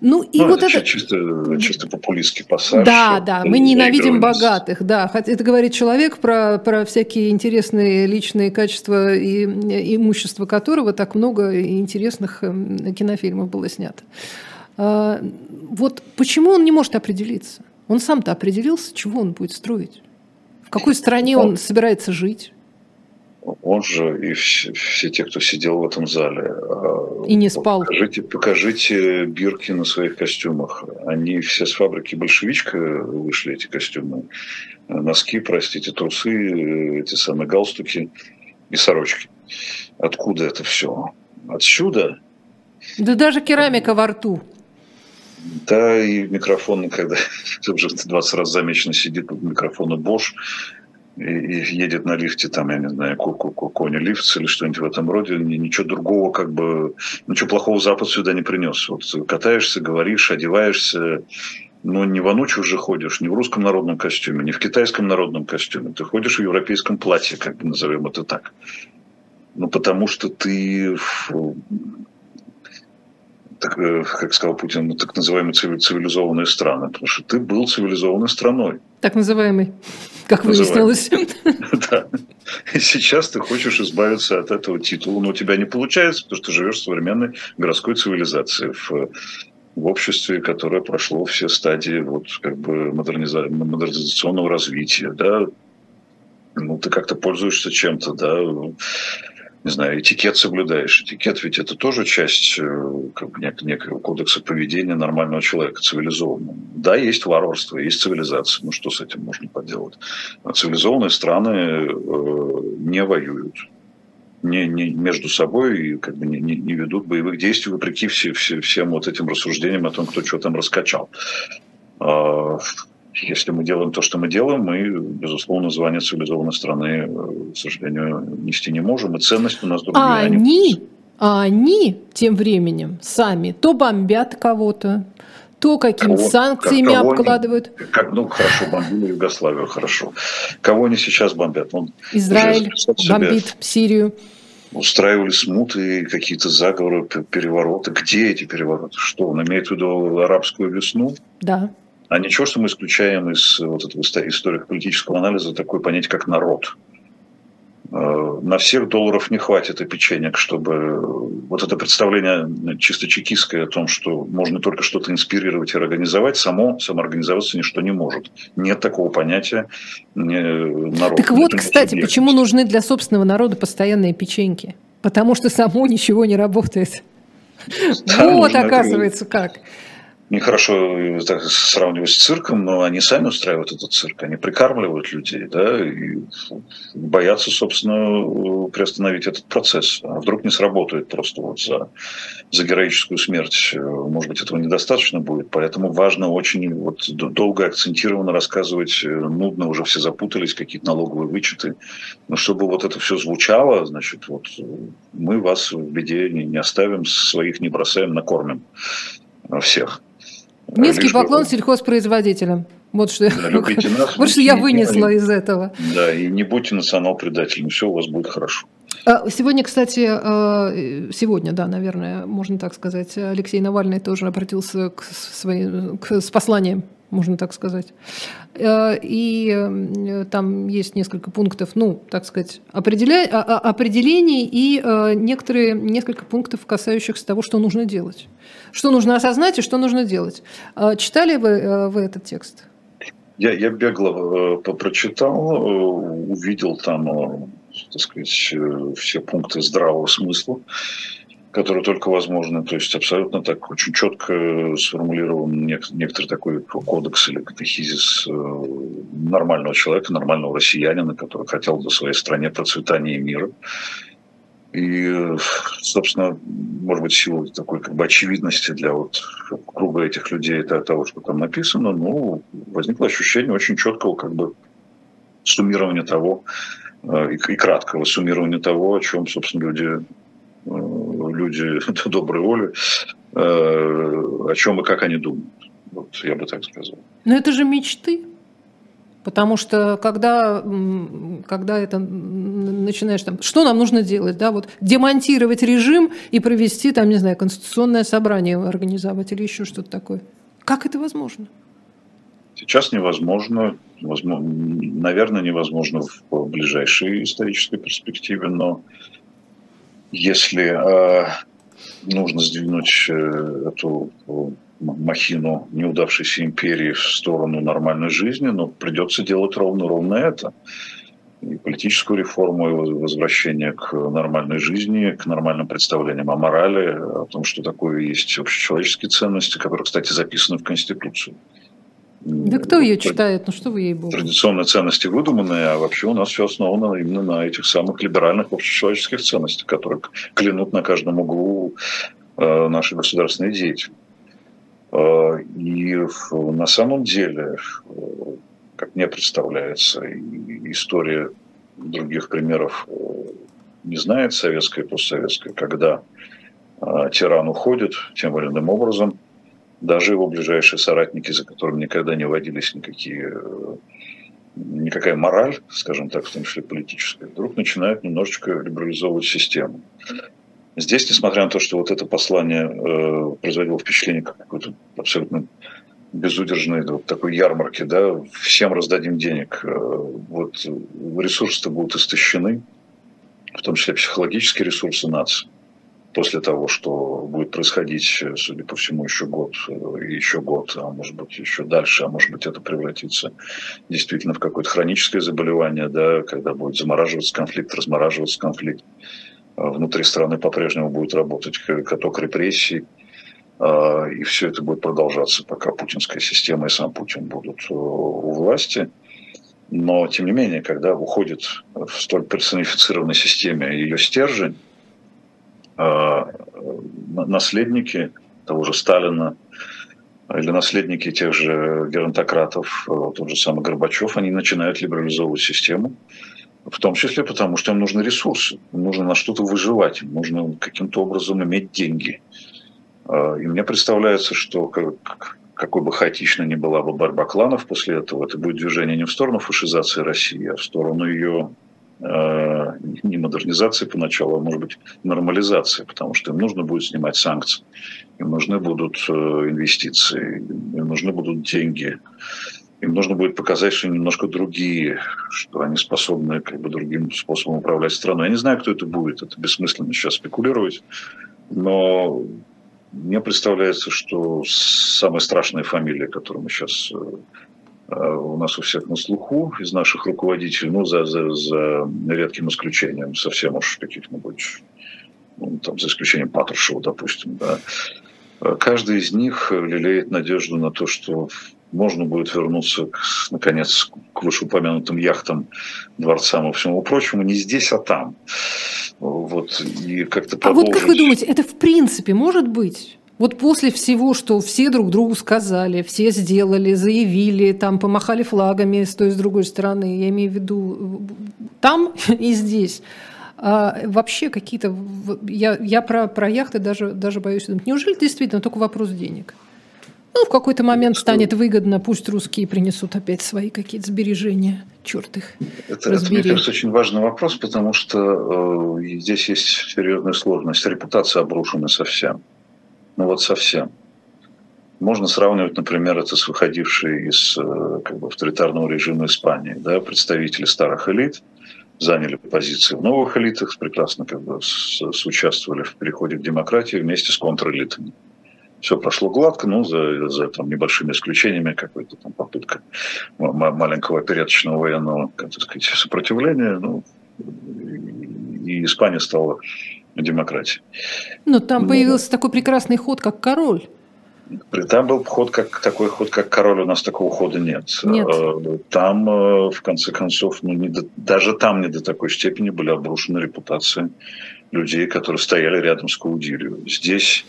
Ну, и ну, вот это, это... Чисто, чисто популистский пассаж. Да, да, мы ненавидим богатых, да. Это говорит человек, про, про всякие интересные личные качества и имущество которого так много интересных эм, кинофильмов было снято. А, вот почему он не может определиться? Он сам-то определился, чего он будет строить. В какой стране он собирается жить? Он же и все, все те, кто сидел в этом зале. И не спал. Покажите, покажите бирки на своих костюмах. Они все с фабрики большевичка вышли, эти костюмы. Носки, простите, трусы, эти самые галстуки и сорочки. Откуда это все? Отсюда? Да даже керамика во рту. Да, и микрофон, когда уже 20 раз замечено сидит микрофона Bosch, и, едет на лифте, там, я не знаю, коня лифт или что-нибудь в этом роде, ничего другого, как бы, ничего плохого Запад сюда не принес. Вот катаешься, говоришь, одеваешься, но не в Анучу уже ходишь, не в русском народном костюме, не в китайском народном костюме. Ты ходишь в европейском платье, как бы назовем это так. Ну, потому что ты так, э, как сказал Путин, ну, так называемые цивилизованные страны, потому что ты был цивилизованной страной. Так называемый, как выяснилось. Да. И сейчас ты хочешь избавиться от этого титула, но у тебя не получается, потому что ты живешь в современной городской цивилизации, в, в обществе, которое прошло все стадии вот, как бы модерниза... модернизационного развития. Да? Ну, ты как-то пользуешься чем-то, да, не знаю, этикет соблюдаешь. Этикет ведь это тоже часть э, как нек- некого кодекса поведения нормального человека, цивилизованного. Да, есть варварство, есть цивилизация. Ну, что с этим можно поделать? А цивилизованные страны э, не воюют. Не, не между собой и как бы не, не, не ведут боевых действий вопреки все, все, всем вот этим рассуждениям о том, кто что там раскачал. Если мы делаем то, что мы делаем, мы, безусловно, звание цивилизованной страны, э, к сожалению, нести не можем. И ценность у нас другие. А они, а они тем временем сами то бомбят кого-то, то какими кого, санкциями кого обкладывают. Они, как, ну, хорошо, бомбили Югославию, хорошо. Кого они сейчас бомбят? Он Израиль бомбит Сирию. Устраивали смуты, какие-то заговоры, перевороты. Где эти перевороты? Что, он имеет в виду арабскую весну? Да. А ничего, что мы исключаем из вот этого историко-политического анализа такое понятие, как народ. Э, на всех долларов не хватит и печенек, чтобы вот это представление чисто чекистское о том, что можно только что-то инспирировать и организовать, само самоорганизоваться ничто не может. Нет такого понятия народа. Так вот, кстати, почему нужны для собственного народа постоянные печеньки? Потому что само ничего не работает. Да, вот, оказывается, как нехорошо э, так, сравнивать с цирком, но они сами устраивают этот цирк, они прикармливают людей, да, и боятся, собственно, э, приостановить этот процесс. А вдруг не сработает просто вот за, за героическую смерть. Э, может быть, этого недостаточно будет, поэтому важно очень вот долго акцентированно рассказывать, нудно уже все запутались, какие-то налоговые вычеты, но чтобы вот это все звучало, значит, вот мы вас в беде не оставим, своих не бросаем, накормим всех. Низкий поклон сельхозпроизводителям. Вот что, да, нас, вот что я вынесла из этого. Да, и не будьте национал-предателем, все у вас будет хорошо. А, сегодня, кстати, а, сегодня, да, наверное, можно так сказать, Алексей Навальный тоже обратился к, своим, к, с посланием можно так сказать. Э, и там есть несколько пунктов, ну, так сказать, определя... А, а, определений и э, некоторые, несколько пунктов, касающихся того, что нужно делать. Что нужно осознать и что нужно делать. Э, читали вы, вы этот текст? Я, я бегло прочитал, увидел там, так сказать, все пункты здравого смысла которые только возможны. То есть абсолютно так очень четко сформулирован некоторый такой кодекс или катехизис э, нормального человека, нормального россиянина, который хотел за своей стране процветания и мира. И, собственно, может быть, силу такой как бы очевидности для вот круга этих людей это того, что там написано, ну, возникло ощущение очень четкого как бы суммирования того, э, и, краткого суммирования того, о чем, собственно, люди Э, люди доброй воли, э, о чем и как они думают. Вот я бы так сказал. Но это же мечты. Потому что когда, когда это начинаешь там, что нам нужно делать, да, вот демонтировать режим и провести там, не знаю, конституционное собрание организовать или еще что-то такое. Как это возможно? Сейчас невозможно, возможно, наверное, невозможно в ближайшей исторической перспективе, но если э, нужно сдвинуть э, эту махину неудавшейся империи в сторону нормальной жизни, но придется делать ровно ровно это. и политическую реформу, и возвращение к нормальной жизни, к нормальным представлениям о морали, о том, что такое есть общечеловеческие ценности, которые, кстати, записаны в Конституции. Да кто ее читает? Ну что вы ей богу? Традиционные ценности выдуманные, а вообще у нас все основано именно на этих самых либеральных общечеловеческих ценностях, которые клянут на каждом углу э, наши государственные деятели. Э, и на самом деле, э, как мне представляется, история других примеров не знает, советская и постсоветская, когда тиран уходит тем или иным образом – даже его ближайшие соратники, за которыми никогда не водились никакие, никакая мораль, скажем так, в том числе политическая, вдруг начинают немножечко либерализовывать систему. Здесь, несмотря на то, что вот это послание э, производило впечатление как какой-то абсолютно безудержной вот такой ярмарки, да, всем раздадим денег, э, вот ресурсы-то будут истощены, в том числе психологические ресурсы нации после того, что будет происходить, судя по всему, еще год, еще год, а может быть еще дальше, а может быть это превратится действительно в какое-то хроническое заболевание, да, когда будет замораживаться конфликт, размораживаться конфликт. А внутри страны по-прежнему будет работать каток репрессий, а, и все это будет продолжаться, пока путинская система и сам Путин будут э, у власти. Но, тем не менее, когда уходит в столь персонифицированной системе ее стержень, Э, наследники того же Сталина или наследники тех же геронтократов, э, тот же самый Горбачев, они начинают либерализовывать систему, в том числе потому, что им нужны ресурсы, им нужно на что-то выживать, им нужно каким-то образом иметь деньги. Э, и мне представляется, что какой бы хаотичной ни была бы борьба кланов после этого, это будет движение не в сторону фашизации России, а в сторону ее не модернизации поначалу, а может быть нормализации, потому что им нужно будет снимать санкции, им нужны будут э, инвестиции, им нужны будут деньги, им нужно будет показать, что они немножко другие, что они способны как бы другим способом управлять страной. Я не знаю, кто это будет, это бессмысленно сейчас спекулировать, но мне представляется, что самая страшная фамилия, которую мы сейчас э, Э, у нас у всех на слуху из наших руководителей, ну, за, за, за редким исключением, совсем уж каких-нибудь, ну, там, за исключением Патрушева, допустим, да. Э, каждый из них лелеет надежду на то, что можно будет вернуться, к, наконец, к вышеупомянутым яхтам, дворцам и всему прочему, не здесь, а там. Вот, и как-то продолжить... А вот как вы думаете, это в принципе может быть? Вот после всего, что все друг другу сказали, все сделали, заявили, там помахали флагами с той и с другой стороны, я имею в виду там и здесь, а вообще какие-то... Я, я про, про яхты даже, даже боюсь думать. Неужели действительно только вопрос денег? Ну, в какой-то момент станет выгодно, пусть русские принесут опять свои какие-то сбережения. Черт их это, это, мне кажется, очень важный вопрос, потому что э, здесь есть серьезная сложность. Репутация обрушена совсем ну вот совсем. Можно сравнивать, например, это с выходившей из э, как бы, авторитарного режима Испании. Да, представители старых элит заняли позиции в новых элитах, прекрасно как бы участвовали в переходе к демократии вместе с контрэлитами. Все прошло гладко, ну, за, за там, небольшими исключениями, какой-то там попытка маленького опереточного военного, как сказать, сопротивления. Ну, и Испания стала демократии. Но там Но... появился такой прекрасный ход, как король. Там был ход как такой ход, как король, у нас такого хода нет. нет. Э, там, э, в конце концов, ну, не до, даже там не до такой степени были обрушены репутации людей, которые стояли рядом с Каудилью. Здесь,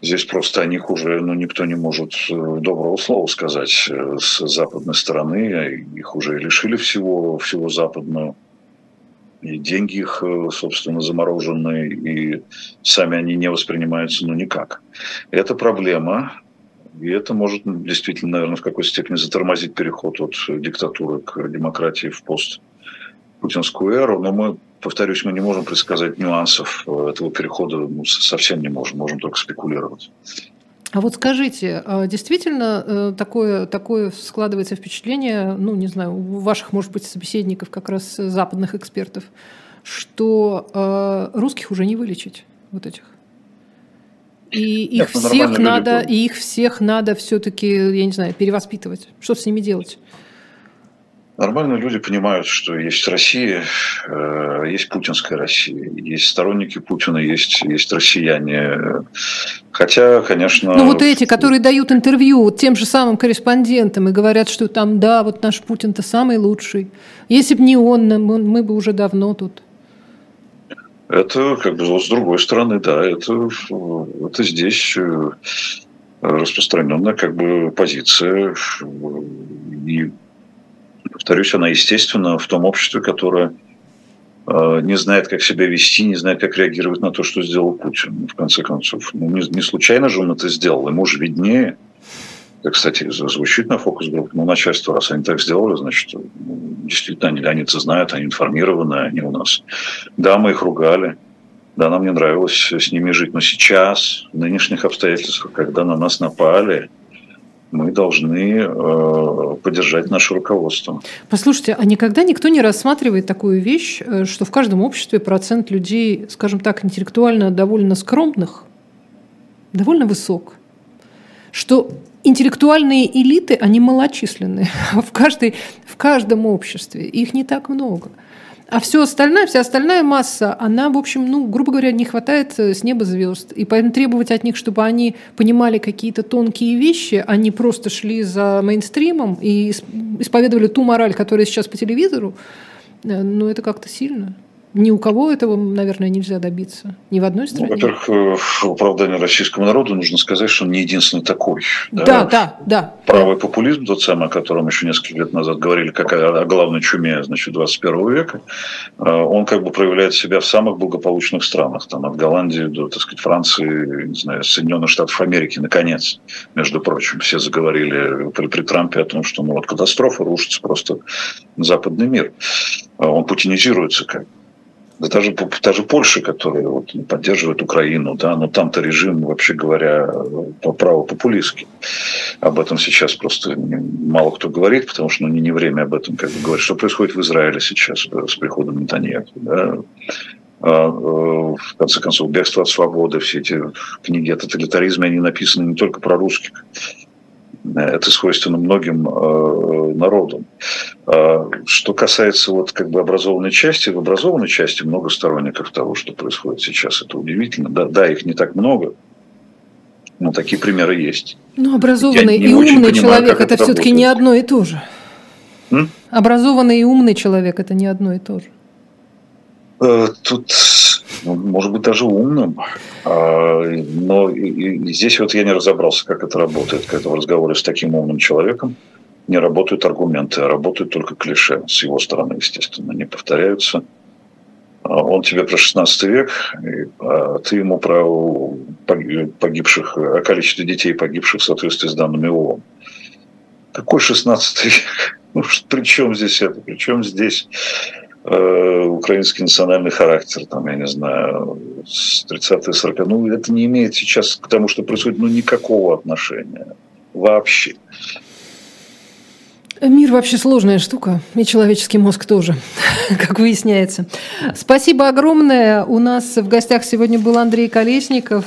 здесь просто о них уже ну, никто не может э, доброго слова сказать с западной стороны. Их уже лишили всего, всего западного и деньги их, э, собственно, заморожены, и сами они не воспринимаются ну никак. Это проблема, и это может действительно, наверное, в какой-то степени затормозить переход от диктатуры к демократии в пост путинскую эру, но мы, повторюсь, мы не можем предсказать нюансов э, этого перехода, ну, совсем не можем, можем только спекулировать. А вот скажите, а действительно э, такое, такое складывается впечатление, ну, не знаю, у ваших, может быть, собеседников, как раз западных экспертов, что э, русских уже не вылечить, вот этих? И их всех надо, и их всех надо все-таки, я не знаю, перевоспитывать. Что с ними делать? Нормальные люди понимают, что есть Россия, э, есть путинская Россия, есть сторонники Путина, есть, есть россияне. Хотя, конечно... Ну вот эти, которые дают интервью тем же самым корреспондентам и говорят, что там, да, вот наш Путин-то самый лучший. Если бы не он, мы, мы бы уже давно тут. Это, как бы, вот с другой стороны, да, это, это здесь э, распространенная как бы позиция. И повторюсь, она естественно в том обществе, которое э, не знает, как себя вести, не знает, как реагировать на то, что сделал Путин, в конце концов. Ну, не, не случайно же он это сделал, ему же виднее. Это, кстати, звучит на фокус-группе. Ну, начальство, раз они так сделали, значит, действительно, они, они это знают, они информированы, они у нас. Да, мы их ругали, да, нам не нравилось с ними жить. Но сейчас, в нынешних обстоятельствах, когда на нас напали, мы должны э, поддержать наше руководство. Послушайте, а никогда никто не рассматривает такую вещь, э, что в каждом обществе процент людей, скажем так, интеллектуально довольно скромных, довольно высок, что интеллектуальные элиты, они малочисленные в, каждой, в каждом обществе, их не так много – а все остальное, вся остальная масса, она, в общем, ну, грубо говоря, не хватает э, с неба звезд. И поэтому требовать от них, чтобы они понимали какие-то тонкие вещи, они просто шли за мейнстримом и исповедовали ту мораль, которая сейчас по телевизору, э, ну, это как-то сильно. Ни у кого этого, наверное, нельзя добиться. Ни в одной ну, стране. Ну, во-первых, э, в оправдании российскому народу нужно сказать, что он не единственный такой. Да, да, да. да Правый популизм, тот самый, о котором еще несколько лет назад говорили, как о главной чуме значит, 21 века, э, он как бы проявляет себя в самых благополучных странах. Там от Голландии до, так сказать, Франции, не знаю, Соединенных Штатов Америки, наконец, между прочим. Все заговорили при, при Трампе о том, что ну, вот катастрофа рушится просто западный мир. Э, он путинизируется как да даже, даже Польша, которая вот поддерживает Украину, да, но там-то режим, вообще говоря, правопопулистский. Об этом сейчас просто мало кто говорит, потому что ну, не, не время об этом как бы говорить. Что происходит в Израиле сейчас с приходом Нетаньяху? Да? А, э, в конце концов, бегство от свободы, все эти книги о тоталитаризме, они написаны не только про русских, это свойственно многим э, народам. А что касается вот как бы образованной части, в образованной части много сторонников того, что происходит сейчас. Это удивительно. Да, да их не так много, но такие примеры есть. Ну, образованный и умный понимаю, человек это, это все-таки не одно и то же. М? Образованный и умный человек это не одно и то же. Э, тут может быть, даже умным. А, но здесь вот я не разобрался, как это работает, когда в разговоре с таким умным человеком не работают аргументы, а работают только клише с его стороны, естественно, не повторяются. А он тебе про 16 век, а ты ему про погибших, о количестве детей, погибших в соответствии с данными ООН. Какой 16 век? Ну, при чем здесь это? При чем здесь Э, украинский национальный характер, там, я не знаю, с 30-е 40 ну, это не имеет сейчас к тому, что происходит, ну, никакого отношения вообще. Мир вообще сложная штука, и человеческий мозг тоже, как выясняется. Спасибо огромное. У нас в гостях сегодня был Андрей Колесников,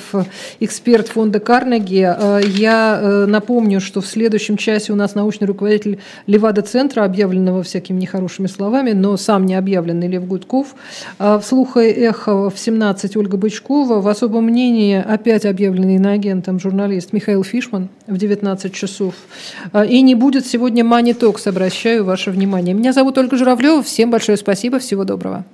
эксперт фонда Карнеги. Э, я э, напомню, что в следующем часе у нас научный руководитель Левада-центра, объявленного всякими нехорошими словами, но сам не объявленный Лев Гудков. Э, в «Слуха эхо» в 17 Ольга Бычкова. В особом мнении опять объявленный иноагентом журналист Михаил Фишман в 19 часов. И не будет сегодня Мани Токс обращаю ваше внимание. Меня зовут Ольга Журавлева. Всем большое спасибо. Всего доброго.